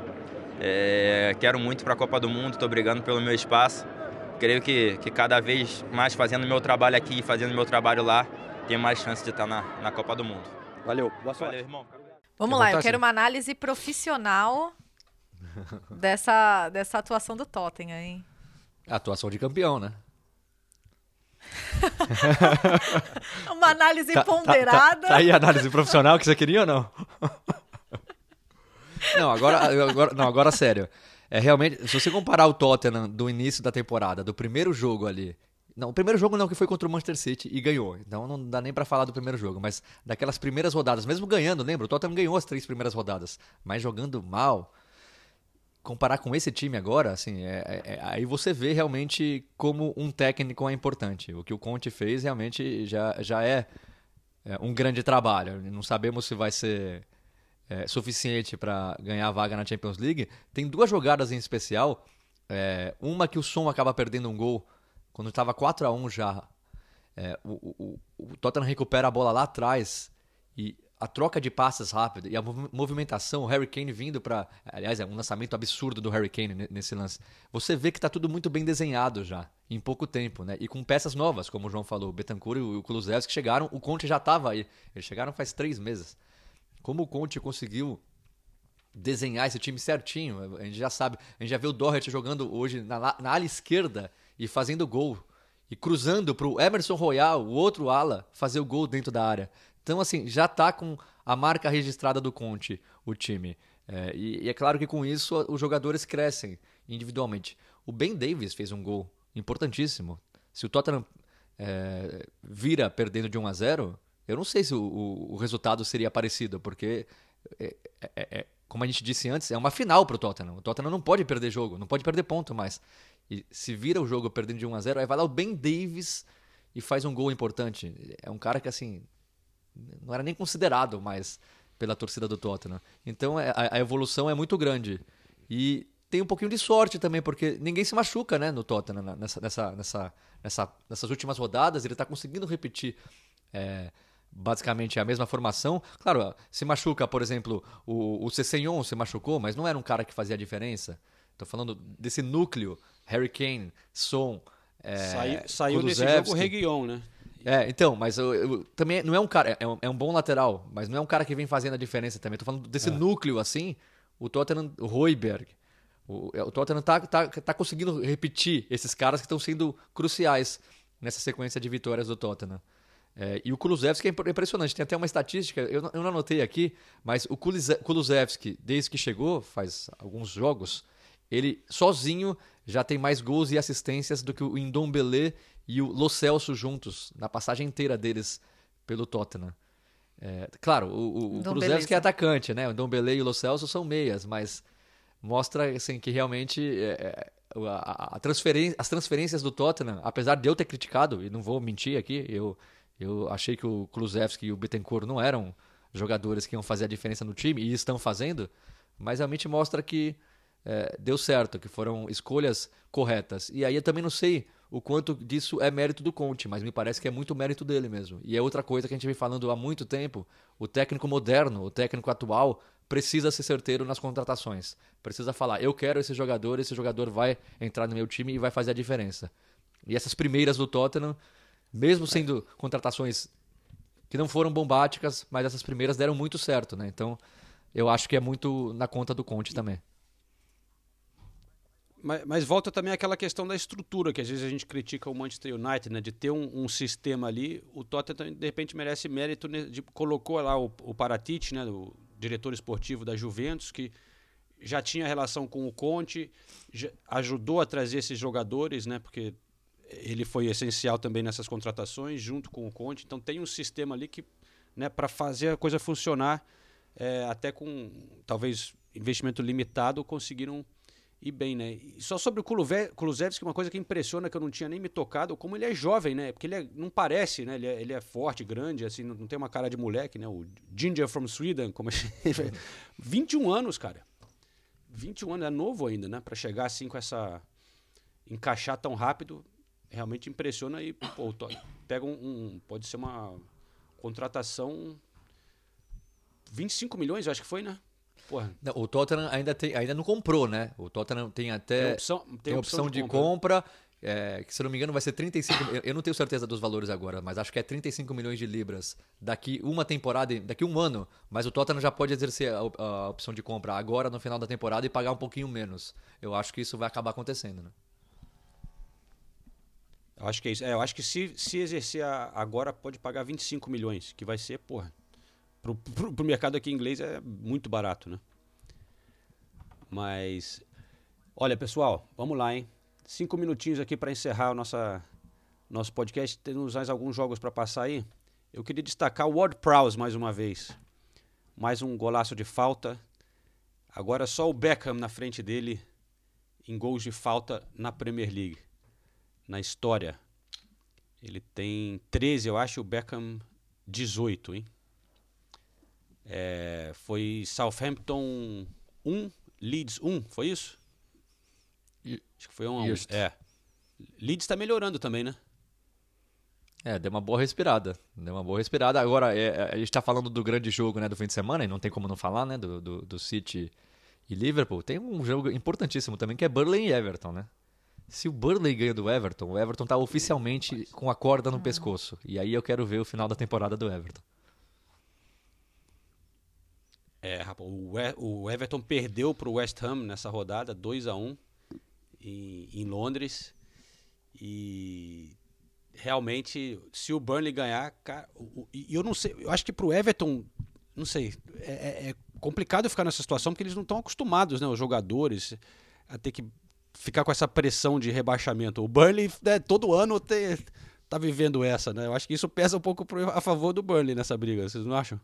É, quero muito para a Copa do Mundo, estou brigando pelo meu espaço. Creio que, que cada vez mais fazendo meu trabalho aqui e fazendo meu trabalho lá, tenho mais chance de estar na, na Copa do Mundo. Valeu, boa sorte. Valeu, irmão. Vamos lá, eu quero uma análise profissional dessa, dessa atuação do Tottenham, hein? Atuação de campeão, né? Uma análise Tá- tá- ponderada. Tá, tá aí a análise profissional que você queria ou não? Não, agora, agora, não, agora sério. É realmente, se você comparar o Tottenham do início da temporada, do primeiro jogo ali. Não, o primeiro jogo não, que foi contra o Manchester City e ganhou. Então não dá nem pra falar do primeiro jogo, mas daquelas primeiras rodadas, mesmo ganhando, lembra? O Tottenham ganhou as três primeiras rodadas, mas jogando mal. Comparar com esse time agora, assim, é- é- é- aí você vê realmente como um técnico é importante. O que o Conte fez realmente já, já é, é um grande trabalho. Não sabemos se vai ser é, suficiente para ganhar a vaga na Champions League. Tem duas jogadas em especial. É, uma que o Som acaba perdendo um gol quando estava 4 a 1 já. O- o- o Tottenham recupera a bola lá atrás e a troca de passes rápida e a mov- movimentação, o Harry Kane vindo para, aliás, é um lançamento absurdo do Harry Kane ne- nesse lance. Você vê que está tudo muito bem desenhado já, em pouco tempo, né? E com peças novas, como o João falou, o Betancourt e o Kulusevski chegaram, o Conte já estava aí. Eles chegaram faz três meses. Como o Conte conseguiu desenhar esse time certinho. A gente já sabe, a gente já vê o Doherty jogando hoje na, na ala esquerda e fazendo gol. E cruzando pro Emerson Royal, o outro ala, fazer o gol dentro da área. Então, assim, já tá com a marca registrada do Conte, o time. É, e, e é claro que com isso os jogadores crescem individualmente. O Ben Davis fez um gol importantíssimo. Se o Tottenham é, vira perdendo de 1 a 0 eu não sei se o, o- o resultado seria parecido, porque é- é- é- como a gente disse antes, é uma final pro Tottenham. O Tottenham não pode perder jogo, não pode perder ponto mais. E se vira o jogo perdendo de 1 a 0 aí vai lá o Ben Davis e faz um gol importante. É um cara que, assim, não era nem considerado mais pela torcida do Tottenham. Então é- a, a evolução é muito grande. E tem um pouquinho de sorte também, porque ninguém se machuca né, no Tottenham na- nessa, nessa, nessa, nessa, nessas últimas rodadas. Ele está conseguindo repetir é, basicamente a mesma formação. Claro, se machuca, por exemplo, o, o Cessenhon se machucou, mas não era um cara que fazia a diferença. Estou falando desse núcleo, Harry Kane, Son, é, Saiu, saiu desse jogo o Reguilhon, né? É, então, mas eu, eu- também não é um cara, é um, é um bom lateral, mas não é um cara que vem fazendo a diferença também. Tô falando desse núcleo assim, o Tottenham, o Royberg, o, é, o Tottenham tá, tá, tá conseguindo repetir esses caras que estão sendo cruciais nessa sequência de vitórias do Tottenham. É, e o Kulusevski é impre- impressionante, tem até uma estatística, eu não, eu não anotei aqui, mas o Kulusevski, desde que chegou, faz alguns jogos, ele sozinho já tem mais gols e assistências do que o Indombele e o Lo Celso juntos, na passagem inteira deles pelo Tottenham. É, claro, o, o, o Kulusevski é atacante, né? O Ndombele e o Lo Celso são meias, mas mostra assim, que realmente é, é, a- a transferen- as transferências do Tottenham, apesar de eu ter criticado, e não vou mentir aqui, eu, eu achei que o Kulusevski e o Bittencourt não eram jogadores que iam fazer a diferença no time, e estão fazendo, mas realmente mostra que é, deu certo, que foram escolhas corretas. E aí eu também não sei o quanto disso é mérito do Conte, mas me parece que é muito mérito dele mesmo. E é outra coisa que a gente vem falando há muito tempo: o técnico moderno, o técnico atual, precisa ser certeiro nas contratações. Precisa falar, eu quero esse jogador, esse jogador vai entrar no meu time e vai fazer a diferença. E essas primeiras do Tottenham, mesmo sendo contratações que não foram bombásticas, mas essas primeiras deram muito certo, né? Então, eu acho que é muito na conta do Conte também. Mas, mas, volta também aquela questão da estrutura, que às vezes a gente critica o Manchester United, né? De ter um, um sistema ali. O Tottenham, de repente, merece mérito, de, colocou lá o, o Paratici, né? O diretor esportivo da Juventus, que já tinha relação com o Conte, ajudou a trazer esses jogadores, né? Porque ele foi essencial também nessas contratações, junto com o Conte. Então tem um sistema ali que, né, para fazer a coisa funcionar, é, até com talvez investimento limitado, conseguiram ir bem, né? E só sobre o Kulusevski, uma coisa que impressiona, que eu não tinha nem me tocado, como ele é jovem, né? Porque ele é, não parece, né? Ele é, ele é, forte, grande, assim, não tem uma cara de moleque, né? O Ginger from Sweden, como é 21 anos, cara. 21 anos, é novo ainda, né? Para chegar assim com essa... encaixar tão rápido, realmente impressiona e pô, pega um, um, pode ser uma contratação 25 milhões, eu acho que foi, né? Porra. Não, o Tottenham ainda, tem, ainda não comprou, né? O Tottenham tem até tem opção, tem tem opção, opção de, de, compra, compra é, que se não me engano vai ser 35 eu não tenho certeza dos valores agora mas acho que é 35 milhões de libras daqui uma temporada daqui um ano mas o Tottenham já pode exercer a, a, opção de compra agora no final da temporada e pagar um pouquinho menos eu acho que isso vai acabar acontecendo né eu acho que é isso. É, eu acho que se, se exercer agora, pode pagar 25 milhões, que vai ser, porra. Pro, pro mercado aqui inglês é muito barato, né? Mas. Olha, pessoal, vamos lá, hein? Cinco minutinhos aqui para encerrar o nossa, nosso podcast. Temos mais alguns jogos para passar aí. Eu queria destacar o Ward Prowse mais uma vez. Mais um golaço de falta. Agora só o Beckham na frente dele em gols de falta na Premier League na história. Ele tem 13, eu acho, o Beckham 18, hein? É, foi Southampton 1, Leeds 1, foi isso? Acho que foi 1 a 1. É. Leeds está melhorando também, né? É, deu uma boa respirada. Deu uma boa respirada. Agora, é, é a gente está falando do grande jogo né, do fim de semana, e não tem como não falar, né? Do, do, do City e Liverpool. Tem um jogo importantíssimo também, que é Burnley e Everton, né? Se o Burnley ganha do Everton, o Everton tá oficialmente com a corda no pescoço. E aí eu quero ver o final da temporada do Everton. É, rapaz, o Everton perdeu para o West Ham nessa rodada, 2 a 1 em, em Londres. E realmente, se o Burnley ganhar, cara, e eu não sei, eu acho que para o Everton, não sei, é, é, é, complicado ficar nessa situação porque eles não estão acostumados, né, os jogadores, a ter que ficar com essa pressão de rebaixamento. O Burnley, né, todo ano, te, tá vivendo essa, né? Eu acho que isso pesa um pouco pro, a favor do Burnley nessa briga, vocês não acham?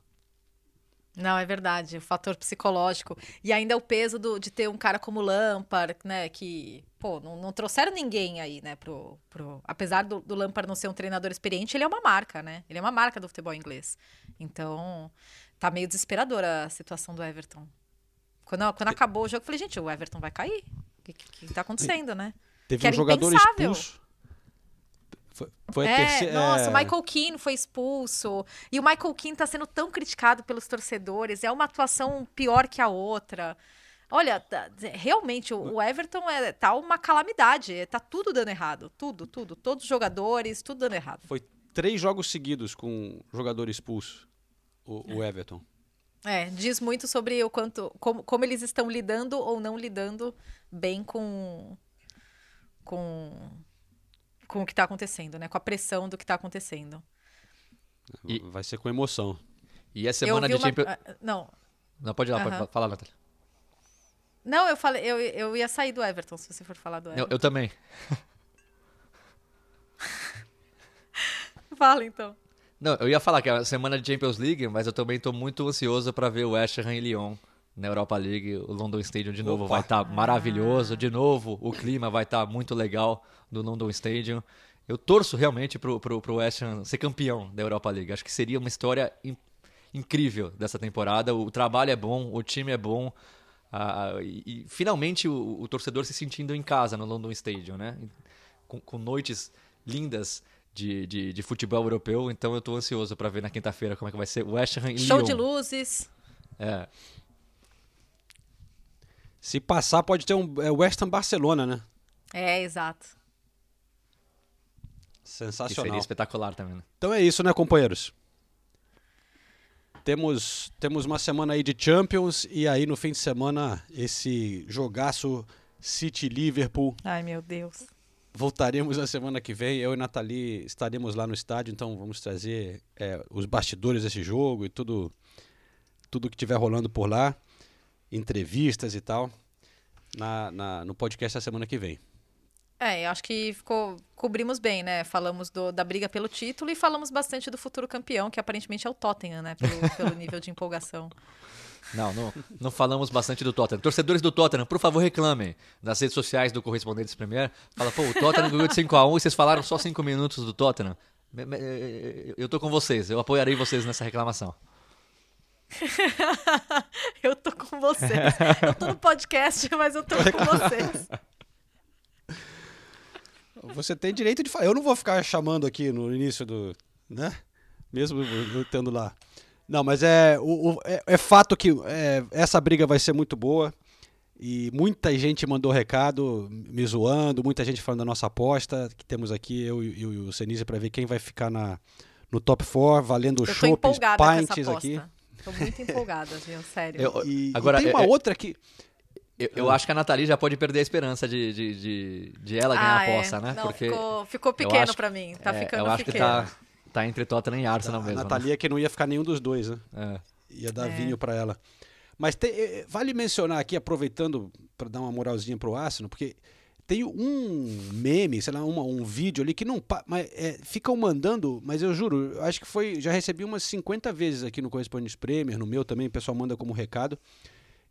Não, é verdade, o fator psicológico. E ainda o peso do, de ter um cara como Lampard, né, que, pô, não, não trouxeram ninguém aí, né, pro... pro apesar do, do Lampard não ser um treinador experiente, ele é uma marca, né? Ele é uma marca do futebol inglês. Então, tá meio desesperadora a situação do Everton. Quando, quando acabou o jogo, eu falei, gente, o Everton vai cair que, que tá acontecendo, né? Teve que um jogador impensável. expulso. Foi, foi é, a terceira. Nossa, é... o Michael Keane foi expulso. E o Michael Keane tá sendo tão criticado pelos torcedores. É uma atuação pior que a outra. Olha, tá, realmente, o Everton é, tá uma calamidade. Tá tudo dando errado. Tudo, tudo. Todos os jogadores, tudo dando errado. Foi três jogos seguidos com jogador expulso, o, o Everton. É, diz muito sobre o quanto, como, como eles estão lidando ou não lidando bem com, com, com o que está acontecendo, né? Com a pressão do que está acontecendo. E, Vai ser com emoção. E a semana de uma... Champions... Ah, não. Não, pode ir lá, pode falar, Natália. Não, eu falei, eu, eu ia sair do Everton, se você for falar do Everton. Eu, eu também. Fala, então. Não, eu ia falar que é a semana de Champions League, mas eu também estou muito ansioso para ver o West Ham e Lyon na Europa League. O London Stadium de novo Opa. vai estar tá maravilhoso. De novo, o clima vai estar tá muito legal do London Stadium. Eu torço realmente pro, pro, pro West Ham ser campeão da Europa League. Acho que seria uma história in, incrível dessa temporada. O trabalho é bom, o time é bom. Uh, e, e, finalmente o, o, torcedor se sentindo em casa no London Stadium, né? Com, com noites lindas de, de, de futebol europeu, então eu estou ansioso para ver na quinta-feira como é que vai ser West Ham e Show Lyon. de luzes. É. Se passar, pode ter um é West Ham Barcelona, né? É, exato. Sensacional. Que seria espetacular também, né? Então é isso, né, companheiros? Temos, temos uma semana aí de Champions e aí no fim de semana esse jogaço City-Liverpool. Ai, meu Deus. Voltaremos na semana que vem. Eu e Nathalie estaremos lá no estádio, então vamos trazer é, os bastidores desse jogo e tudo, tudo que tiver rolando por lá, entrevistas e tal, na, na- no podcast da semana que vem. É, eu acho que ficou, cobrimos bem, né? Falamos do- da briga pelo título e falamos bastante do futuro campeão, que aparentemente é o Tottenham, né? Pelo, pelo nível de empolgação. Não, não, não falamos bastante do Tottenham. Torcedores do Tottenham, por favor, reclamem nas redes sociais do Correspondentes Premier. Fala, pô, o Tottenham ganhou de 5x1 e vocês falaram só 5 minutos do Tottenham. Eu tô com vocês, eu apoiarei vocês nessa reclamação. eu tô com vocês. Eu tô no podcast, mas eu tô com vocês. Você tem direito de falar. Eu não vou ficar chamando aqui no início do. né? Mesmo eu tendo lá. Não, mas é, o, o- é, é fato que é, essa briga vai ser muito boa. E muita gente mandou recado me zoando, muita gente falando da nossa aposta, que temos aqui, eu e, eu e o Senise, para ver quem vai ficar na, no top 4, valendo essa pints aqui. Tô muito empolgada, viu? Sério. Eu- E, e Agora, tem uma é- é- outra que. Eu, eu acho que a Nathalie já pode perder a esperança de, de, de, de ela ganhar ah, a aposta, é. né? Não, Porque ficou, ficou pequeno acho- pra mim. Tá é, ficando eu acho pequeno. que tá, tá entre Tottenham e Arsenal A mesmo. né? Natalia que não ia ficar nenhum dos dois, né? É. Ia dar É. vinho para ela. Mas tem- eh, vale mencionar aqui, aproveitando para dar uma moralzinha pro Arsenal, porque tem um meme, sei lá, uma- um vídeo ali que não. Mas, é, ficam mandando, mas eu juro, eu acho que foi. Já recebi umas 50 vezes aqui no Correspondentes Premier, no meu também, o pessoal manda como recado.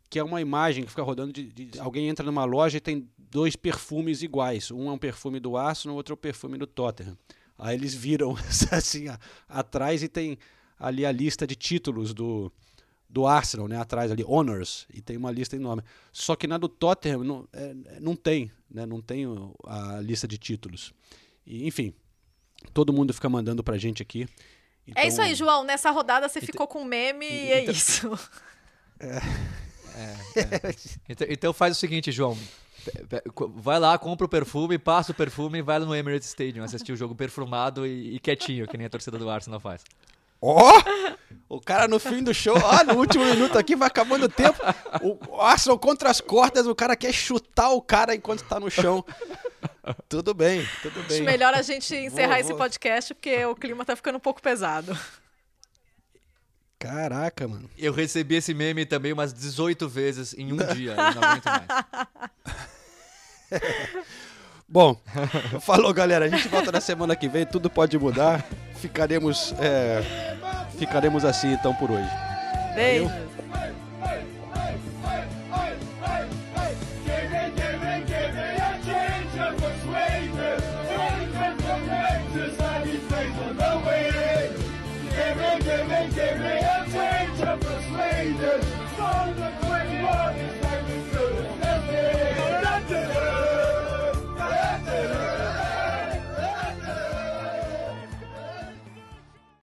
Que é uma imagem que fica rodando de, de- alguém entra numa loja e tem dois perfumes iguais. Um é um perfume do Arsenal, outro é o perfume do Tottenham. Aí eles viram assim a- atrás e tem ali a lista de títulos do, do Arsenal, né? Atrás ali, Honors, e tem uma lista enorme. Só que na do Tottenham não, é, não tem, né? Não tem a lista de títulos. E, enfim, todo mundo fica mandando pra gente aqui. É isso aí, Então, João. Nessa rodada você ficou com meme e é então- isso. Então, então faz o seguinte, João. Vai lá, compra o perfume, passa o perfume e vai no Emirates Stadium assistir o jogo perfumado e, e quietinho, que nem a torcida do Arsenal faz. Ó! o cara no fim do show, ó, no último minuto aqui, vai acabando o tempo. O Arsenal contra as cordas, o cara quer chutar o cara enquanto tá no chão. Tudo bem, tudo bem. Acho melhor a gente encerrar Vou- esse vou- podcast, porque o clima tá ficando um pouco pesado. Caraca, mano. Eu recebi esse meme também umas 18 vezes em um dia, eu não aguento mais. Bom, falou galera, a gente volta na semana que vem, tudo pode mudar. Ficaremos, é, ficaremos assim então por hoje. Beijos.